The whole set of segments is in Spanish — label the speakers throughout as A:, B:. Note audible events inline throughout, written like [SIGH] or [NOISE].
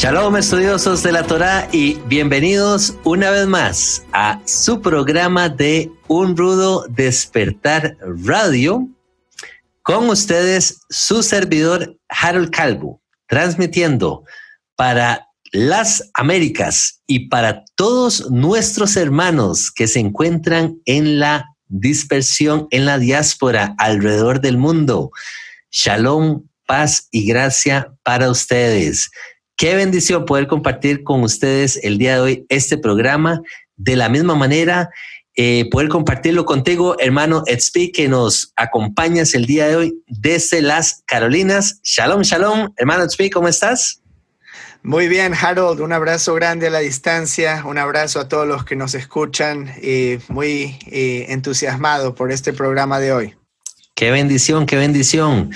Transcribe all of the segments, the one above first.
A: Shalom estudiosos de la Torah y bienvenidos una vez más a su programa de Un Rudo Despertar Radio. Con ustedes su servidor Harold Calvo, transmitiendo para las Américas y para todos nuestros hermanos que se encuentran en la dispersión, en la diáspora alrededor del mundo. Shalom, paz y gracia para ustedes. Qué bendición poder compartir con ustedes el día de hoy este programa. De la misma manera, eh, poder compartirlo contigo, hermano Edspi, que nos acompañas el día de hoy desde las Carolinas. Shalom, shalom. Hermano Edspi, ¿cómo estás?
B: Muy bien, Harold, un abrazo grande a la distancia, un abrazo a todos los que nos escuchan y muy eh, entusiasmado por este programa de hoy.
A: Qué bendición, qué bendición.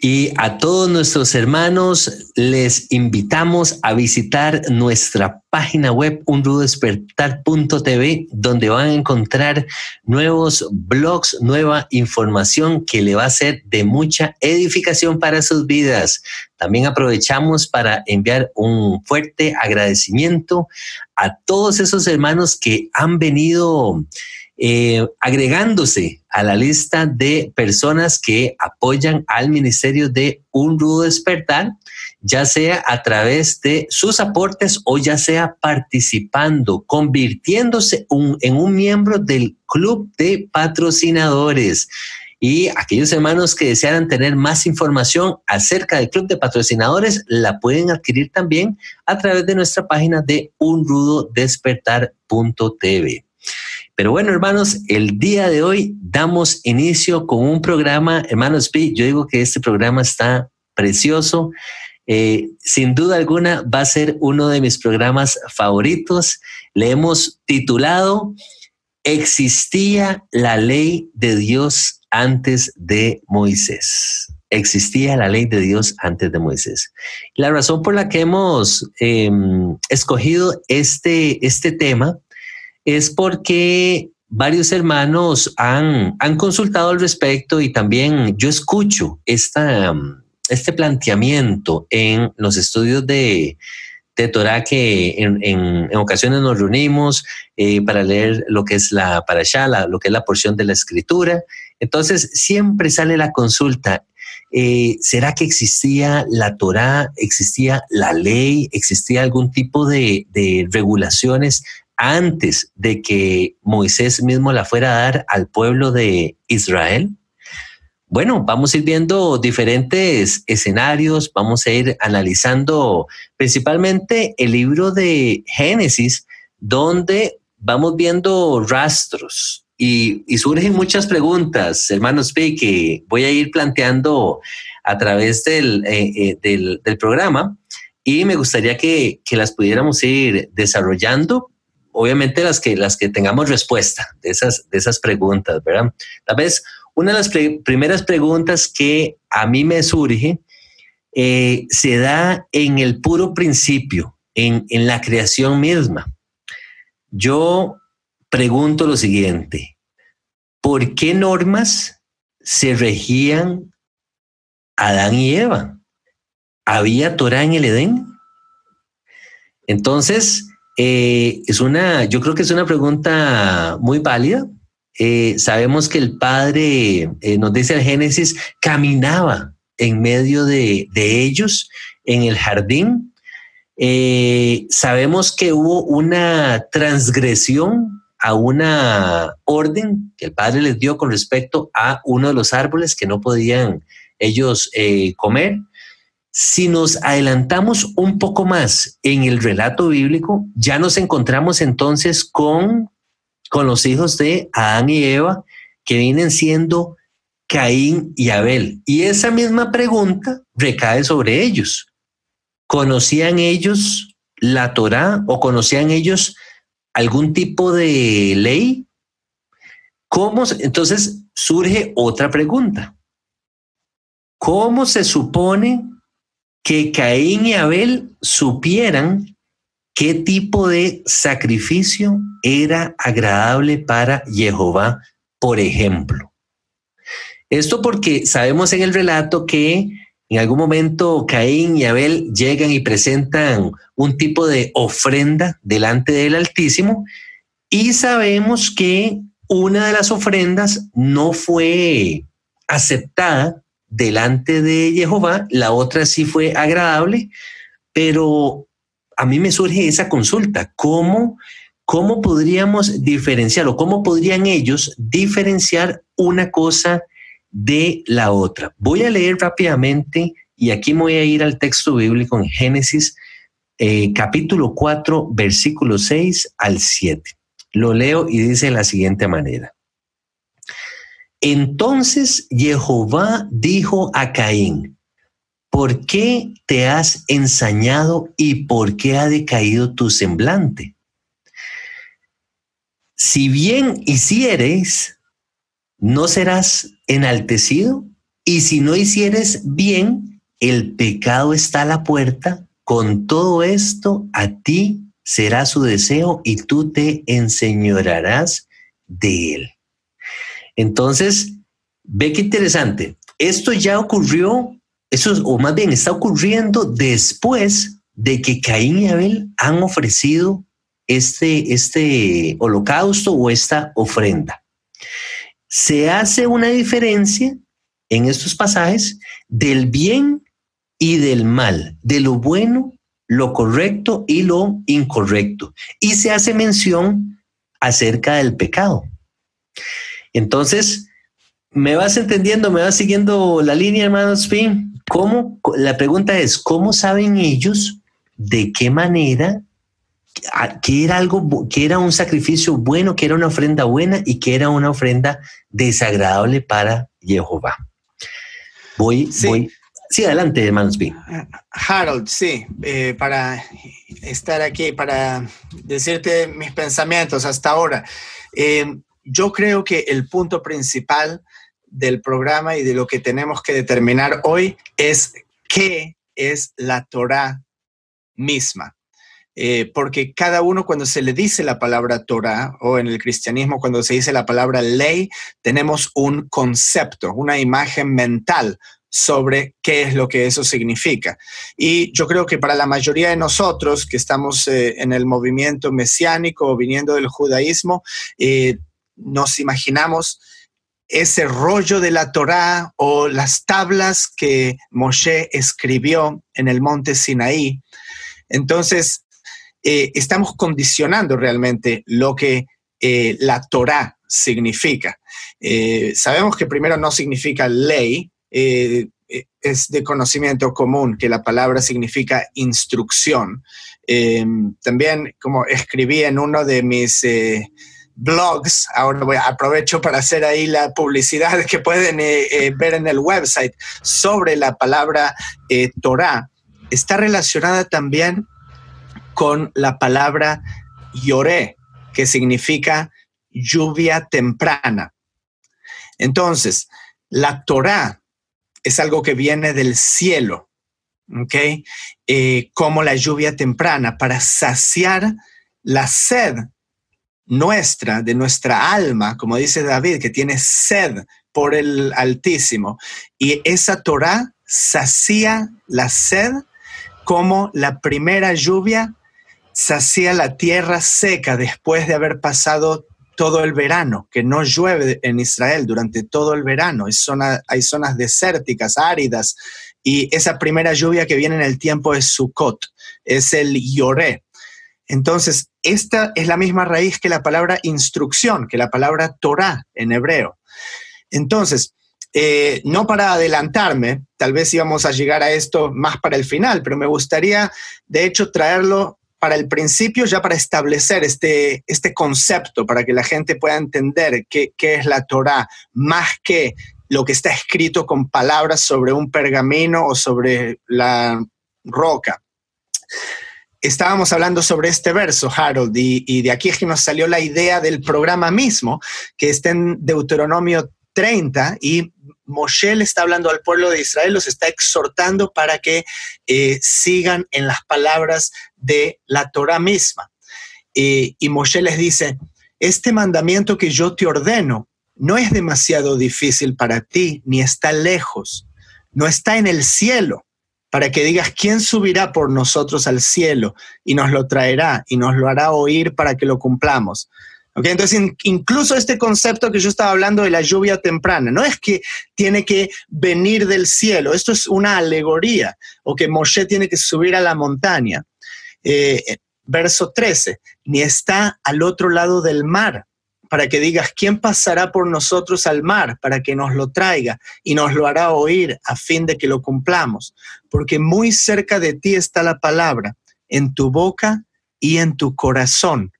A: Y a todos nuestros hermanos les invitamos a visitar nuestra página web unrudespertar.tv donde van a encontrar nuevos blogs, nueva información que le va a ser de mucha edificación para sus vidas. También aprovechamos para enviar un fuerte agradecimiento a todos esos hermanos que han venido eh, agregándose a la lista de personas que apoyan al Ministerio de Un Rudo Despertar, ya sea a través de sus aportes o ya sea participando, convirtiéndose en un miembro del club de patrocinadores. Y aquellos hermanos que desearan tener más información acerca del club de patrocinadores, la pueden adquirir también a través de nuestra página de unrudodespertar.tv. Pero bueno, hermanos, el día de hoy damos inicio con un programa, hermanos P, yo digo que este programa está precioso. Eh, sin duda alguna va a ser uno de mis programas favoritos. Le hemos titulado ¿Existía la ley de Dios antes de Moisés? Existía la ley de Dios antes de Moisés. La razón por la que hemos em, escogido este, este tema es porque varios hermanos han, han consultado al respecto y también yo escucho esta, este planteamiento en los estudios de, de Torah que en, en, ocasiones nos reunimos eh, para leer lo que es la parashá, lo que es la porción de la escritura. Entonces siempre sale la consulta. Eh, ¿Será que existía la Torah, existía la ley, existía algún tipo de, de regulaciones antes de que Moisés mismo la fuera a dar al pueblo de Israel? Bueno, vamos a ir viendo diferentes escenarios, vamos a ir analizando principalmente el libro de Génesis, donde vamos viendo rastros y, surgen muchas preguntas, hermanos P, que voy a ir planteando a través del, eh, eh, del, programa y me gustaría que, que las pudiéramos ir desarrollando obviamente las que, las que tengamos respuesta de esas, de esas preguntas, ¿verdad? Tal vez una de las primeras preguntas que a mí me surge eh, se da en el puro principio, en, en la creación misma. Yo pregunto lo siguiente, ¿por qué normas se regían Adán y Eva? ¿Había Torah en el Edén? Entonces, eh, es una, yo creo que es una pregunta muy válida. Eh, sabemos que el Padre, eh, nos dice el Génesis, caminaba en medio de, de ellos en el jardín. sabemos que hubo una transgresión a una orden que el Padre les dio con respecto a uno de los árboles que no podían ellos comer. Si nos adelantamos un poco más en el relato bíblico, ya nos encontramos entonces con, con los hijos de Adán y Eva, que vienen siendo Caín y Abel. Y esa misma pregunta recae sobre ellos. ¿Conocían ellos la Torá o conocían ellos algún tipo de ley? ¿Cómo, entonces surge otra pregunta. ¿Cómo se supone que Caín y Abel supieran qué tipo de sacrificio era agradable para Jehová, por ejemplo? Esto porque sabemos en el relato que en algún momento Caín y Abel llegan y presentan un tipo de ofrenda delante del Altísimo y sabemos que una de las ofrendas no fue aceptada delante de Jehová, la otra sí fue agradable, pero a mí me surge esa consulta, ¿cómo, cómo podríamos diferenciar o cómo podrían ellos diferenciar una cosa de la otra? Voy a leer rápidamente y aquí me voy a ir al texto bíblico en Génesis eh, capítulo 4, versículo 6 al 7. Lo leo y dice de la siguiente manera. Entonces Jehová dijo a Caín, ¿por qué te has ensañado y por qué ha decaído tu semblante? Si bien hicieres, ¿no serás enaltecido? Y si no hicieres bien, el pecado está a la puerta. Con todo esto, a ti será su deseo y tú te enseñorarás de él. Entonces, ve qué interesante. Esto ya ocurrió, eso, o más bien está ocurriendo después de que Caín y Abel han ofrecido este, este holocausto o esta ofrenda. Se hace una diferencia en estos pasajes del bien y del mal, de lo bueno lo correcto y lo incorrecto. Y se hace mención acerca del pecado. Entonces, ¿me vas entendiendo? ¿Me vas siguiendo la línea, hermano Spin? ¿Cómo? La pregunta es, ¿cómo saben ellos de qué manera que era algo, que era un sacrificio bueno, que era una ofrenda buena y que era una ofrenda desagradable para Jehová? Voy, voy, Sí, adelante, hermanos B.
B: Harold, sí, eh, para estar aquí, para decirte mis pensamientos hasta ahora. Eh, yo creo que el punto principal del programa y de lo que tenemos que determinar hoy es qué es la Torah misma. Eh, porque cada uno cuando se le dice la palabra Torah o en el cristianismo cuando se dice la palabra ley, tenemos un concepto, una imagen mental sobre qué es lo que eso significa. Y yo creo que para la mayoría de nosotros que estamos eh, en el movimiento mesiánico o viniendo del judaísmo, eh, nos imaginamos ese rollo de la Torá o las tablas que Moshe escribió en el monte Sinaí. Entonces, eh, estamos condicionando realmente lo que la Torá significa. sabemos que primero no significa ley, eh, eh, es de conocimiento común que la palabra significa instrucción. Eh, también, como escribí en uno de mis blogs, ahora aprovecho para hacer ahí la publicidad que pueden ver en el website sobre la palabra Torah, está relacionada también con la palabra lloré, que significa lluvia temprana. Entonces, la Torah es algo que viene del cielo, ¿ok? Eh, como la lluvia temprana, para saciar la sed nuestra, de nuestra alma, como dice David, que tiene sed por el Altísimo. Y esa Torah sacía la sed como la primera lluvia sacía la tierra seca después de haber pasado todo el verano, que no llueve en Israel durante todo el verano. hay zonas desérticas, áridas, y esa primera lluvia que viene en el tiempo es Sukkot, es el Yoré. Entonces, esta es la misma raíz que la palabra instrucción, que la palabra Torah en hebreo. Entonces, eh, no para adelantarme, tal vez íbamos a llegar a esto más para el final, pero me gustaría, de hecho, traerlo para el principio, ya para establecer este, este concepto, para que la gente pueda entender qué, qué es la Torah, más que lo que está escrito con palabras sobre un pergamino o sobre la roca. Estábamos hablando sobre este verso, Harold, y, de aquí es que nos salió la idea del programa mismo, que está en Deuteronomio 30 y Moshe le está hablando al pueblo de Israel, los está exhortando para que eh, sigan en las palabras de la Torah misma. y Moshe les dice, este mandamiento que yo te ordeno no es demasiado difícil para ti, ni está lejos, no está en el cielo, para que digas, ¿quién subirá por nosotros al cielo y nos lo traerá y nos lo hará oír para que lo cumplamos? Entonces, incluso este concepto que yo estaba hablando de la lluvia temprana, no es que tiene que venir del cielo, esto es una alegoría, o que Moshe tiene que subir a la montaña. Eh, verso 13, ni está al otro lado del mar, para que digas, ¿quién pasará por nosotros al mar para que nos lo traiga y nos lo hará oír a fin de que lo cumplamos? Porque muy cerca de ti está la palabra, en tu boca y en tu corazón,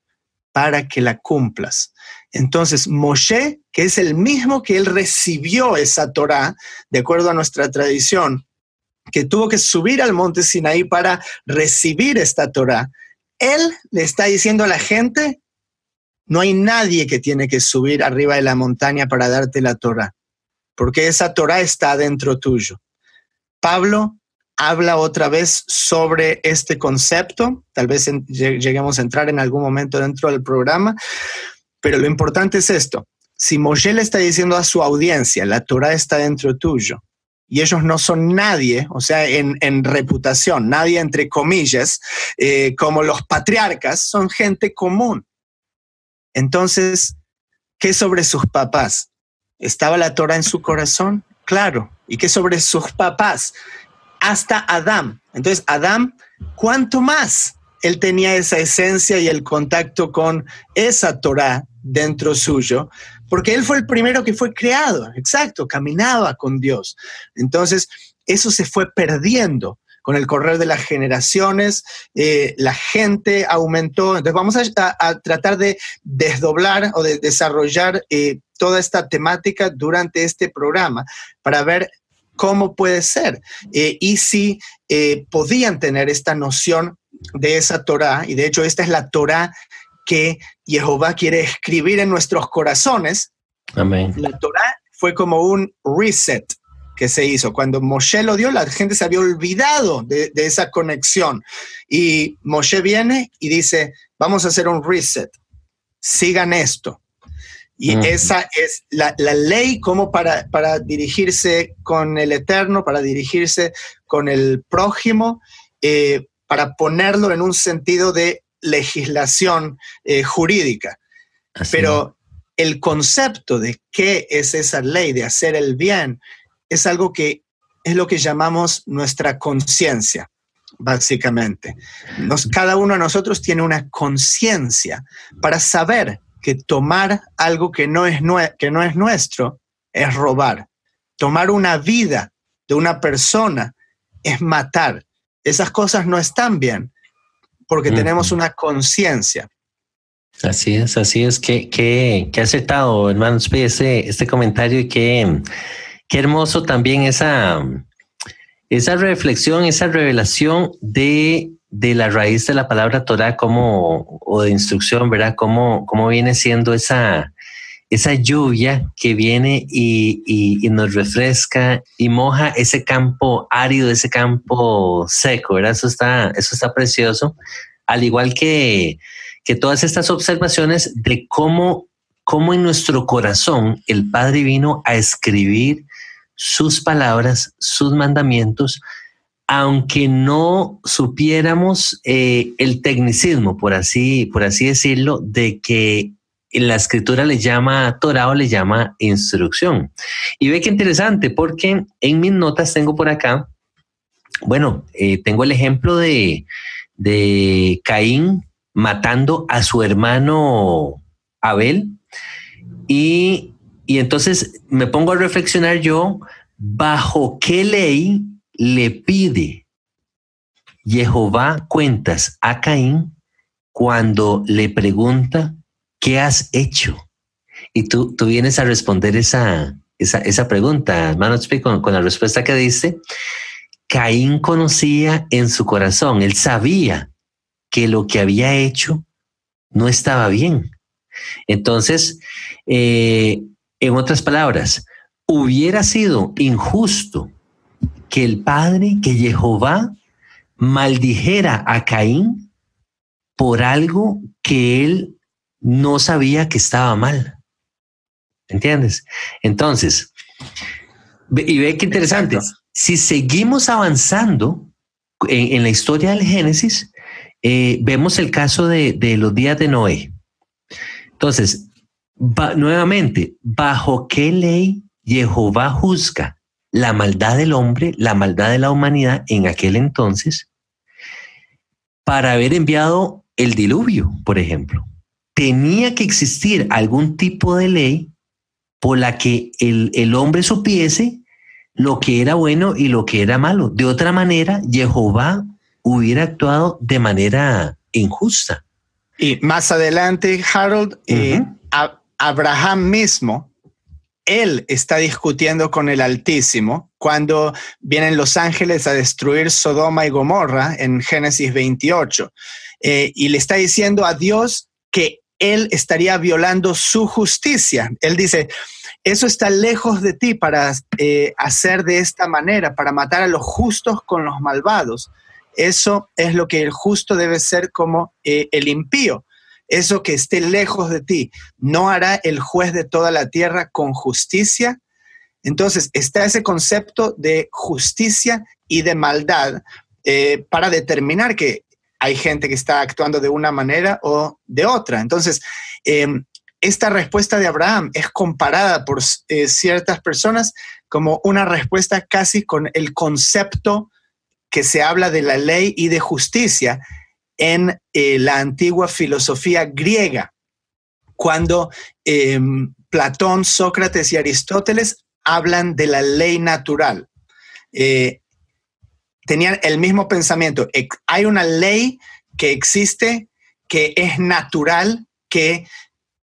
B: para que la cumplas. Entonces, Moshe, que es el mismo que él recibió esa Torah, de acuerdo a nuestra tradición, que tuvo que subir al monte Sinaí para recibir esta Torah, él le está diciendo a la gente, no hay nadie que tiene que subir arriba de la montaña para darte la Torah, porque esa Torah está dentro tuyo. Pablo habla otra vez sobre este concepto, tal vez lleguemos a entrar en algún momento dentro del programa, pero lo importante es esto. Si Moshe le está diciendo a su audiencia, la Torah está dentro tuyo, y ellos no son nadie, o sea, en, reputación, nadie entre comillas, eh, como los patriarcas, son gente común. Entonces, ¿qué sobre sus papás? ¿Estaba la Torah en su corazón? Claro. ¿Y qué sobre sus papás? Hasta Adán. Entonces, Adán, ¿cuánto más? Él tenía esa esencia y el contacto con esa Torah dentro suyo, porque él fue el primero que fue creado, exacto, caminaba con Dios. Entonces, eso se fue perdiendo con el correr de las generaciones, eh, la gente aumentó. Entonces vamos a, tratar de desdoblar o de desarrollar eh, toda esta temática durante este programa para ver cómo puede ser eh, y si podían tener esta noción de esa Torah, y de hecho esta es la Torah que Jehová quiere escribir en nuestros corazones.
A: Amén.
B: La Torah fue como un reset que se hizo. Cuando Moshe lo dio, la gente se había olvidado de, esa conexión. Y Moshe viene y dice, vamos a hacer un reset, sigan esto. Y esa es la, ley como para, para, dirigirse con el Eterno, para dirigirse con el prójimo, eh, para ponerlo en un sentido de legislación eh, jurídica. Pero el concepto de qué es esa ley de hacer el bien es algo que es lo que llamamos nuestra conciencia, básicamente. cada uno de nosotros tiene una conciencia para saber que tomar algo que no, es que no es nuestro es robar. Tomar una vida de una persona es matar. Esas cosas no están bien porque tenemos una conciencia.
A: Así es, así es. que aceptado, hermano, este, este comentario y que qué hermoso también esa, esa reflexión, esa revelación de, de la raíz de la palabra Torah como, o de instrucción, ¿verdad? Cómo, viene siendo esa, esa lluvia que viene y, y, nos refresca y moja ese campo árido, ese campo seco, ¿verdad? Eso está, eso está precioso. Al igual que, que todas estas observaciones de cómo, cómo en nuestro corazón el Padre vino a escribir sus palabras, sus mandamientos, aunque no supiéramos eh, el tecnicismo, por así, por así decirlo, de que la escritura le llama Torah o le llama instrucción. Y ve qué interesante, porque en mis notas tengo por acá, bueno, eh, tengo el ejemplo de, de Caín matando a su hermano Abel. Y, y entonces me pongo a reflexionar yo bajo qué ley le pide Jehová cuentas a Caín cuando le pregunta, ¿qué has hecho? Y tú, tú vienes a responder esa, esa, esa pregunta, hermano, con, con la respuesta que dice. Caín conocía en su corazón, él sabía que lo que había hecho no estaba bien. Entonces, eh, en otras palabras, hubiera sido injusto que el padre, que Jehová, maldijera a Caín por algo que él no sabía que estaba mal. ¿Entiendes? Entonces, y ve qué interesante. Si seguimos avanzando en, la historia del Génesis, eh, vemos el caso de, los días de Noé. Entonces, nuevamente, ¿bajo qué ley Jehová juzga la maldad del hombre, la maldad de la humanidad en aquel entonces? Para haber enviado el diluvio, por ejemplo. Tenía que existir algún tipo de ley por la que el, el hombre supiese lo que era bueno y lo que era malo. De otra manera, Jehová hubiera actuado de manera injusta.
B: Y más adelante, Harold, eh, Abraham mismo, él está discutiendo con el Altísimo cuando vienen los ángeles a destruir Sodoma y Gomorra en Génesis 28. Eh, y le está diciendo a Dios que él estaría violando su justicia. Él dice, eso está lejos de ti para eh, hacer de esta manera, para matar a los justos con los malvados. Eso es lo que el justo debe ser como eh, el impío. Eso que esté lejos de ti. ¿No hará el juez de toda la tierra con justicia? Entonces, está ese concepto de justicia y de maldad eh, para determinar que hay gente que está actuando de una manera o de otra. Entonces, em, esta respuesta de Abraham es comparada por eh, ciertas personas como una respuesta casi con el concepto que se habla de la ley y de justicia en eh, la antigua filosofía griega, cuando em, Platón, Sócrates y Aristóteles hablan de la ley natural. Eh, tenían el mismo pensamiento. Hay una ley que existe, que es natural, que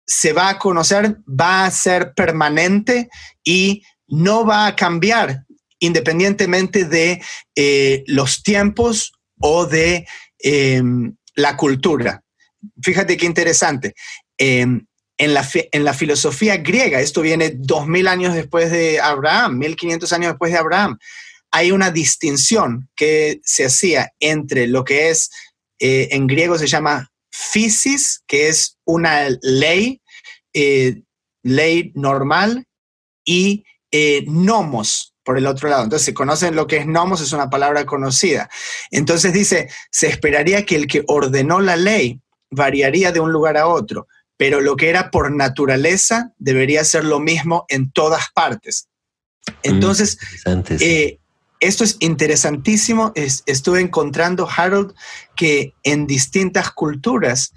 B: se va a conocer, va a ser permanente y no va a cambiar independientemente de eh, los tiempos o de em, la cultura. Fíjate qué interesante. Em, en, la, en la filosofía griega, esto viene dos mil años después de Abraham, mil quinientos años después de Abraham, hay una distinción que se hacía entre lo que es, eh, en griego se llama physis, que es una ley, eh, ley normal, y eh, nomos, por el otro lado. Entonces, si conocen lo que es nomos, es una palabra conocida. Entonces dice, se esperaría que el que ordenó la ley variaría de un lugar a otro, pero lo que era por naturaleza debería ser lo mismo en todas partes. Mm, Entonces, esto es interesantísimo. estuve encontrando, Harold, que en distintas culturas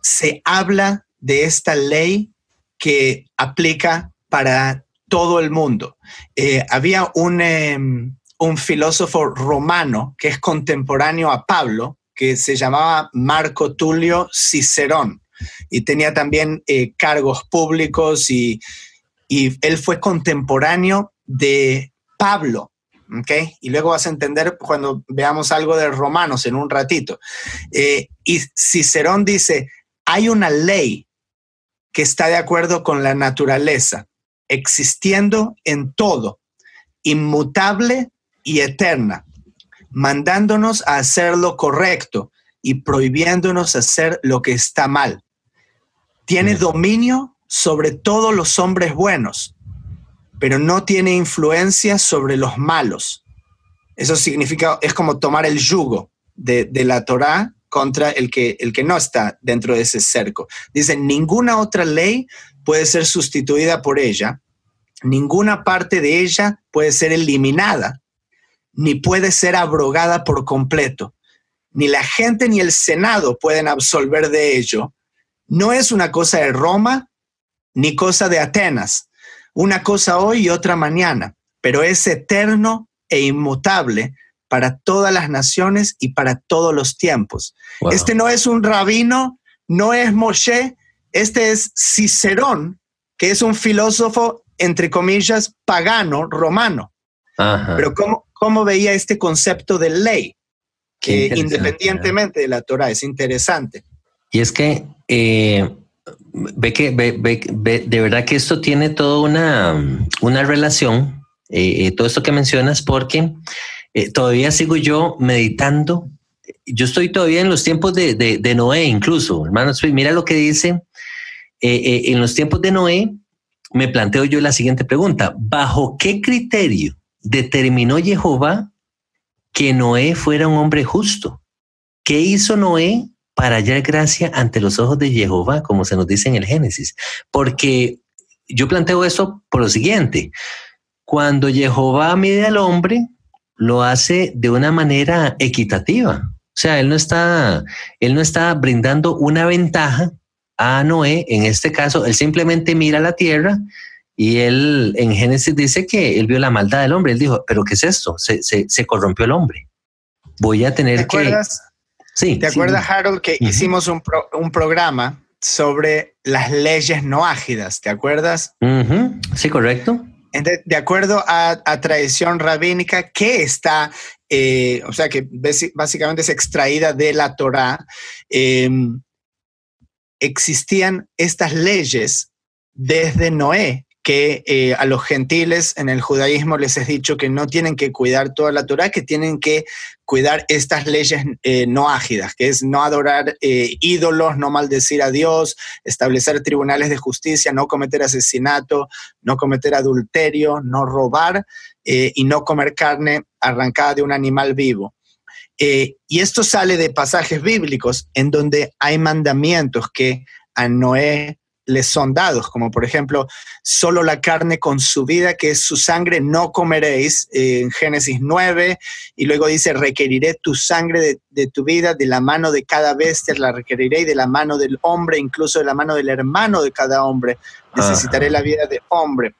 B: se habla de esta ley que aplica para todo el mundo. Eh, había un, em, un filósofo romano que es contemporáneo a Pablo, que se llamaba Marco Tulio Cicerón y tenía también eh, cargos públicos y, y él fue contemporáneo de Pablo. ¿okay? Y luego vas a entender cuando veamos algo de Romanos en un ratito. Eh, y Cicerón dice, hay una ley que está de acuerdo con la naturaleza, existiendo en todo, inmutable y eterna, mandándonos a hacer lo correcto y prohibiéndonos hacer lo que está mal. Tiene mm. dominio sobre todos los hombres buenos pero no tiene influencia sobre los malos. Eso significa, es como tomar el yugo de, la Torá contra el que, el que no está dentro de ese cerco. Dice, ninguna otra ley puede ser sustituida por ella, ninguna parte de ella puede ser eliminada, ni puede ser abrogada por completo. Ni la gente ni el Senado pueden absolver de ello. No es una cosa de Roma ni cosa de Atenas, una cosa hoy y otra mañana, pero es eterno e inmutable para todas las naciones y para todos los tiempos. Este no es un rabino, no es Moshe, este es Cicerón, que es un filósofo, entre comillas, pagano, romano. Pero ¿cómo, ¿cómo veía este concepto de ley? que independientemente de la Torah, es interesante.
A: Y es que eh, ve que ve, de verdad que esto tiene toda una, una relación, eh, eh, todo esto que mencionas, porque todavía sigo yo meditando. Yo estoy todavía en los tiempos de, de Noé, incluso, hermanos. Mira lo que dice en los tiempos de Noé. Me planteo yo la siguiente pregunta: ¿Bajo qué criterio determinó Jehová que Noé fuera un hombre justo? ¿Qué hizo Noé para hallar gracia ante los ojos de Jehová, como se nos dice en el Génesis. Porque yo planteo eso por lo siguiente, cuando Jehová mide al hombre, lo hace de una manera equitativa. O sea, él no está, él no está brindando una ventaja a Noé. En este caso, él simplemente mira la tierra y él en Génesis dice que él vio la maldad del hombre. Él dijo, pero ¿qué es esto? Se, se, corrompió el hombre. Voy a tener que
B: ¿Te acuerdas, Harold, que hicimos un, programa sobre las leyes no ágidas? ¿Te acuerdas?
A: Sí, correcto.
B: de acuerdo a, tradición rabínica, ¿qué está, eh, o sea, que básicamente es extraída de la Torá, em, existían estas leyes desde Noé, que eh, a los gentiles en el judaísmo les he dicho que no tienen que cuidar toda la Torah, que tienen que cuidar estas leyes eh, no ágidas, que es no adorar eh, ídolos, no maldecir a Dios, establecer tribunales de justicia, no cometer asesinato, no cometer adulterio, no robar y no comer carne arrancada de un animal vivo. Y esto sale de pasajes bíblicos en donde hay mandamientos que a Noé les son dados, como por ejemplo, solo la carne con su vida, que es su sangre, no comeréis, eh, en Génesis 9, y luego dice, requeriré tu sangre de, tu vida, de la mano de cada bestia, la requeriré, y de la mano del hombre, incluso de la mano del hermano de cada hombre, necesitaré la vida de hombre.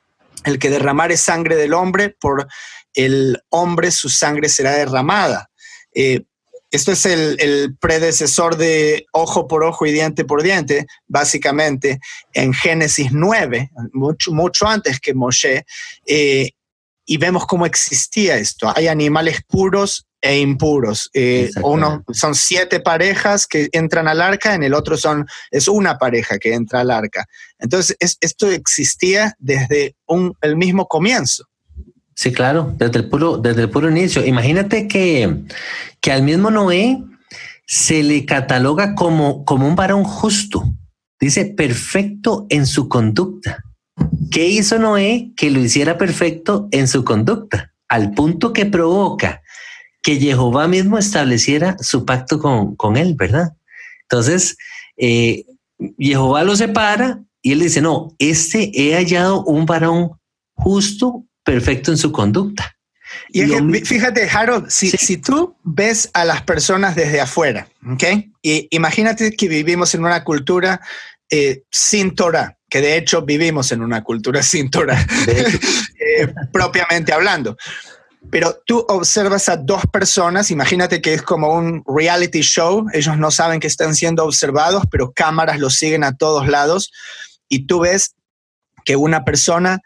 B: El que derramare sangre del hombre, por el hombre su sangre será derramada. Eh, esto es el, predecesor de ojo por ojo y diente por diente, básicamente, en Génesis 9, mucho, mucho antes que Moshe, eh, y vemos cómo existía esto. Hay animales puros e impuros. Eh, uno son siete parejas que entran al arca, en el otro son, es una pareja que entra al arca. Entonces, esto existía desde el mismo comienzo.
A: Sí, claro, desde el puro, desde el puro inicio. Imagínate que, que al mismo Noé se le cataloga como, como un varón justo. Dice perfecto en su conducta. ¿Qué hizo Noé que lo hiciera perfecto en su conducta? Al punto que provoca que Jehová mismo estableciera su pacto con, él, ¿verdad? Entonces, eh, Jehová lo separa y él dice, no, este he hallado un varón justo perfecto en su conducta.
B: Y fíjate, Harold, si, si, tú ves a las personas desde afuera, ¿ok? Y imagínate que vivimos en una cultura eh, sin Torah, que de hecho vivimos en una cultura sin Torah, [LAUGHS] eh, propiamente hablando. Pero tú observas a dos personas, imagínate que es como un reality show, ellos no saben que están siendo observados, pero cámaras los siguen a todos lados, y tú ves que una persona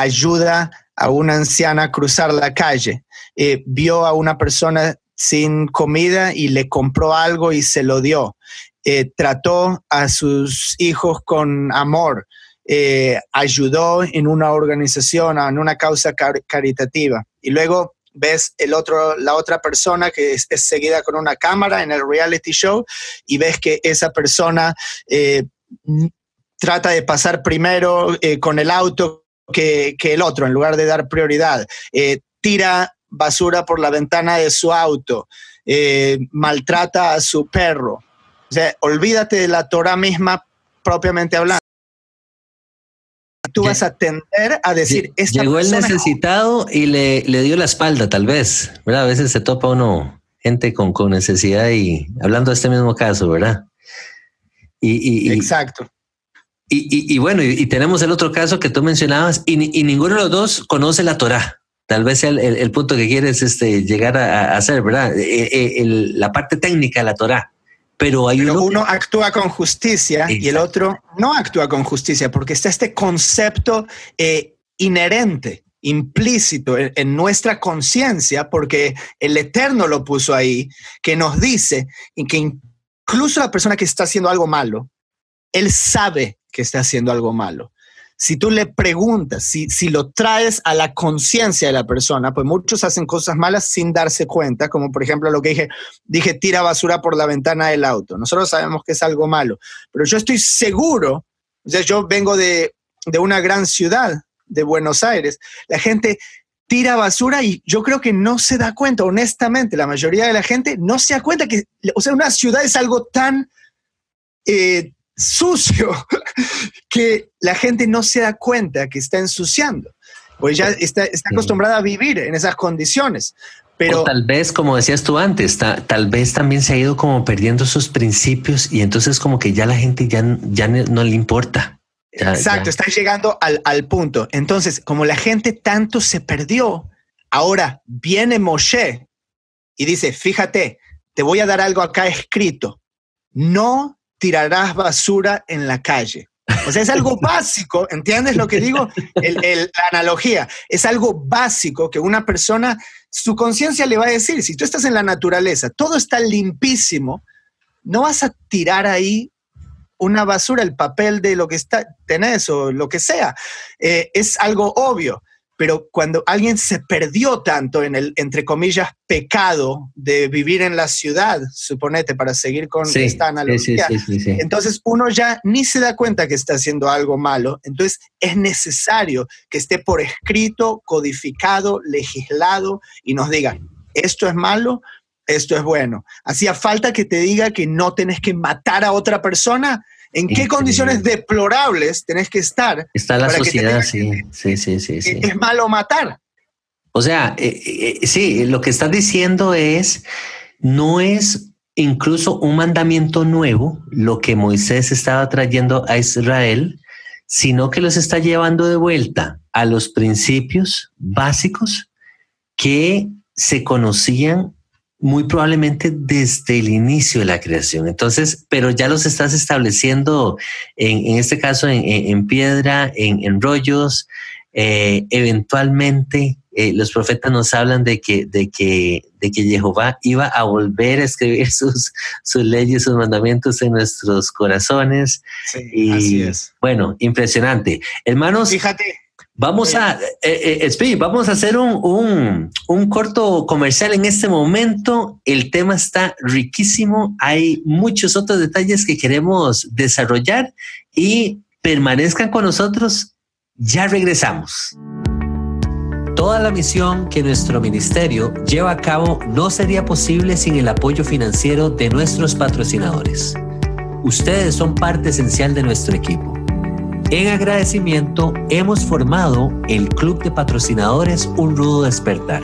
B: ayuda a una anciana a cruzar la calle. Eh, vio a una persona sin comida y le compró algo y se lo dio. Eh, trató a sus hijos con amor. Eh, ayudó en una organización, en una causa caritativa. Y luego ves el otro, la otra persona que es, seguida con una cámara en el reality show y ves que esa persona trata de pasar primero con el auto que, el otro, en lugar de dar prioridad. Eh, tira basura por la ventana de su auto, eh, maltrata a su perro. O sea, olvídate de la Torah misma propiamente hablando. Tú vas a tender a decir,
A: esta Llegó el necesitado y le, dio la espalda, tal vez, ¿verdad? A veces se topa uno gente con, con necesidad y hablando de este mismo caso, ¿verdad?
B: y, Exacto.
A: Y, bueno, y, tenemos el otro caso que tú mencionabas, y, ninguno de los dos conoce la Torah. Tal vez el, el, punto que quieres este, llegar a, hacer, ¿verdad? Eh, eh, la parte técnica de la Torah. Pero hay
B: uno, actúa con justicia y el otro no actúa con justicia, porque está este concepto eh, inherente implícito en, nuestra conciencia, porque el Eterno lo puso ahí, que nos dice que incluso la persona que está haciendo algo malo, él sabe que está haciendo algo malo. Si tú le preguntas, si, si lo traes a la conciencia de la persona, pues muchos hacen cosas malas sin darse cuenta, como por ejemplo lo que dije, dije tira basura por la ventana del auto. Nosotros sabemos que es algo malo, pero yo estoy seguro, o sea, yo vengo de, de una gran ciudad, de Buenos Aires, la gente tira basura y yo creo que no se da cuenta, honestamente, la mayoría de la gente no se da cuenta que, o sea, una ciudad es algo tan eh, sucio [LAUGHS] que la gente no se da cuenta que está ensuciando, pues ya está, acostumbrada a vivir en esas condiciones. Pero
A: tal vez, como decías tú antes, tal vez también se ha ido como perdiendo sus principios y entonces como que ya la gente ya, ya no le importa.
B: Exacto, está llegando al, al, punto. Entonces, como la gente tanto se perdió, ahora viene Moshe y dice, fíjate, te voy a dar algo acá escrito. No tirarás basura en la calle. O sea, es algo [LAUGHS] básico, ¿entiendes lo que digo? la analogía, es algo básico que una persona, su conciencia le va a decir, si tú estás en la naturaleza, todo está limpísimo, no vas a tirar ahí una basura, el papel de lo que está, tenés o lo que sea. Eh, es algo obvio, pero cuando alguien se perdió tanto en el, entre comillas, pecado de vivir en la ciudad, suponete, para seguir con esta analogía, entonces uno ya ni se da cuenta que está haciendo algo malo, entonces es necesario que esté por escrito, codificado, legislado y nos diga, esto es malo, esto es bueno. Hacía falta que te diga que no tenés que matar a otra persona. ¿En qué condiciones deplorables tenés que estar?
A: Está la sociedad, sí. sí, sí, sí, sí.
B: Es malo matar.
A: O sea, eh, eh, sí, lo que estás diciendo es, no es incluso un mandamiento nuevo lo que Moisés estaba trayendo a Israel, sino que los está llevando de vuelta a los principios básicos que se conocían muy probablemente desde el inicio de la creación. Entonces, pero ya los estás estableciendo en, este caso en, piedra, en, rollos. Eh, eventualmente eh, los profetas nos hablan de que, de, que, de que Jehová iba a volver a escribir [LAUGHS] sus, sus leyes, sus mandamientos en nuestros corazones. Sí, y, así es. Bueno, impresionante. Hermanos.
B: Fíjate,
A: Vamos a, eh, eh vamos a hacer un, un, corto comercial en este momento. El tema está riquísimo. Hay muchos otros detalles que queremos desarrollar y permanezcan con nosotros. Ya regresamos. Toda la misión que nuestro ministerio lleva a cabo no sería posible sin el apoyo financiero de nuestros patrocinadores. Ustedes son parte esencial de nuestro equipo. En agradecimiento, hemos formado el Club de Patrocinadores Un Rudo Despertar.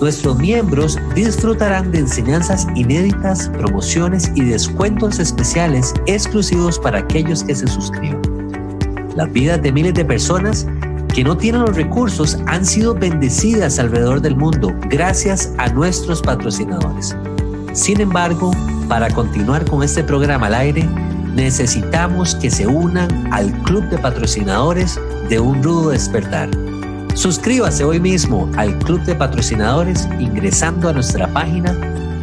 A: Nuestros miembros disfrutarán de enseñanzas inéditas, promociones y descuentos especiales exclusivos para aquellos que se suscriban. Las vidas de miles de personas que no tienen los recursos han sido bendecidas alrededor del mundo gracias a nuestros patrocinadores. Sin embargo, para continuar con este programa al aire, necesitamos que se unan al club de patrocinadores de Un Rudo Despertar. Suscríbase hoy mismo al club de patrocinadores ingresando a nuestra página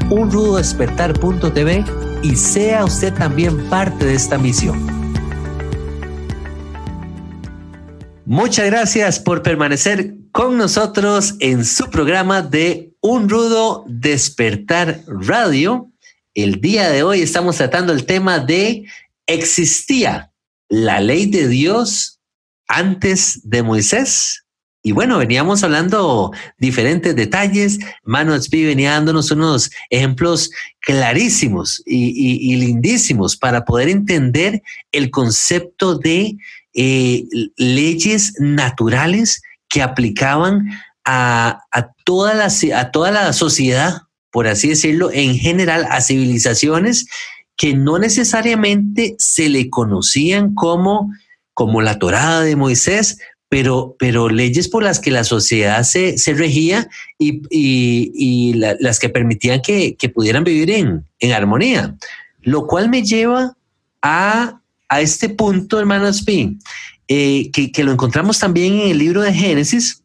A: unrudodespertar.tv y sea usted también parte de esta misión. Muchas gracias por permanecer con nosotros en su programa de Un Rudo Despertar Radio el día de hoy estamos tratando el tema de existía la ley de Dios antes de Moisés. Y bueno, veníamos hablando diferentes detalles. Manos venía dándonos unos ejemplos clarísimos y, lindísimos para poder entender el concepto de eh, leyes naturales que aplicaban a, toda la, a toda la sociedad por así decirlo, en general a civilizaciones que no necesariamente se le conocían como, como la Torada de Moisés, pero, pero leyes por las que la sociedad se, se regía y, y, las que permitían que, que pudieran vivir en, en, armonía. Lo cual me lleva a, a este punto, hermano Spin, eh, que, que, lo encontramos también en el libro de Génesis,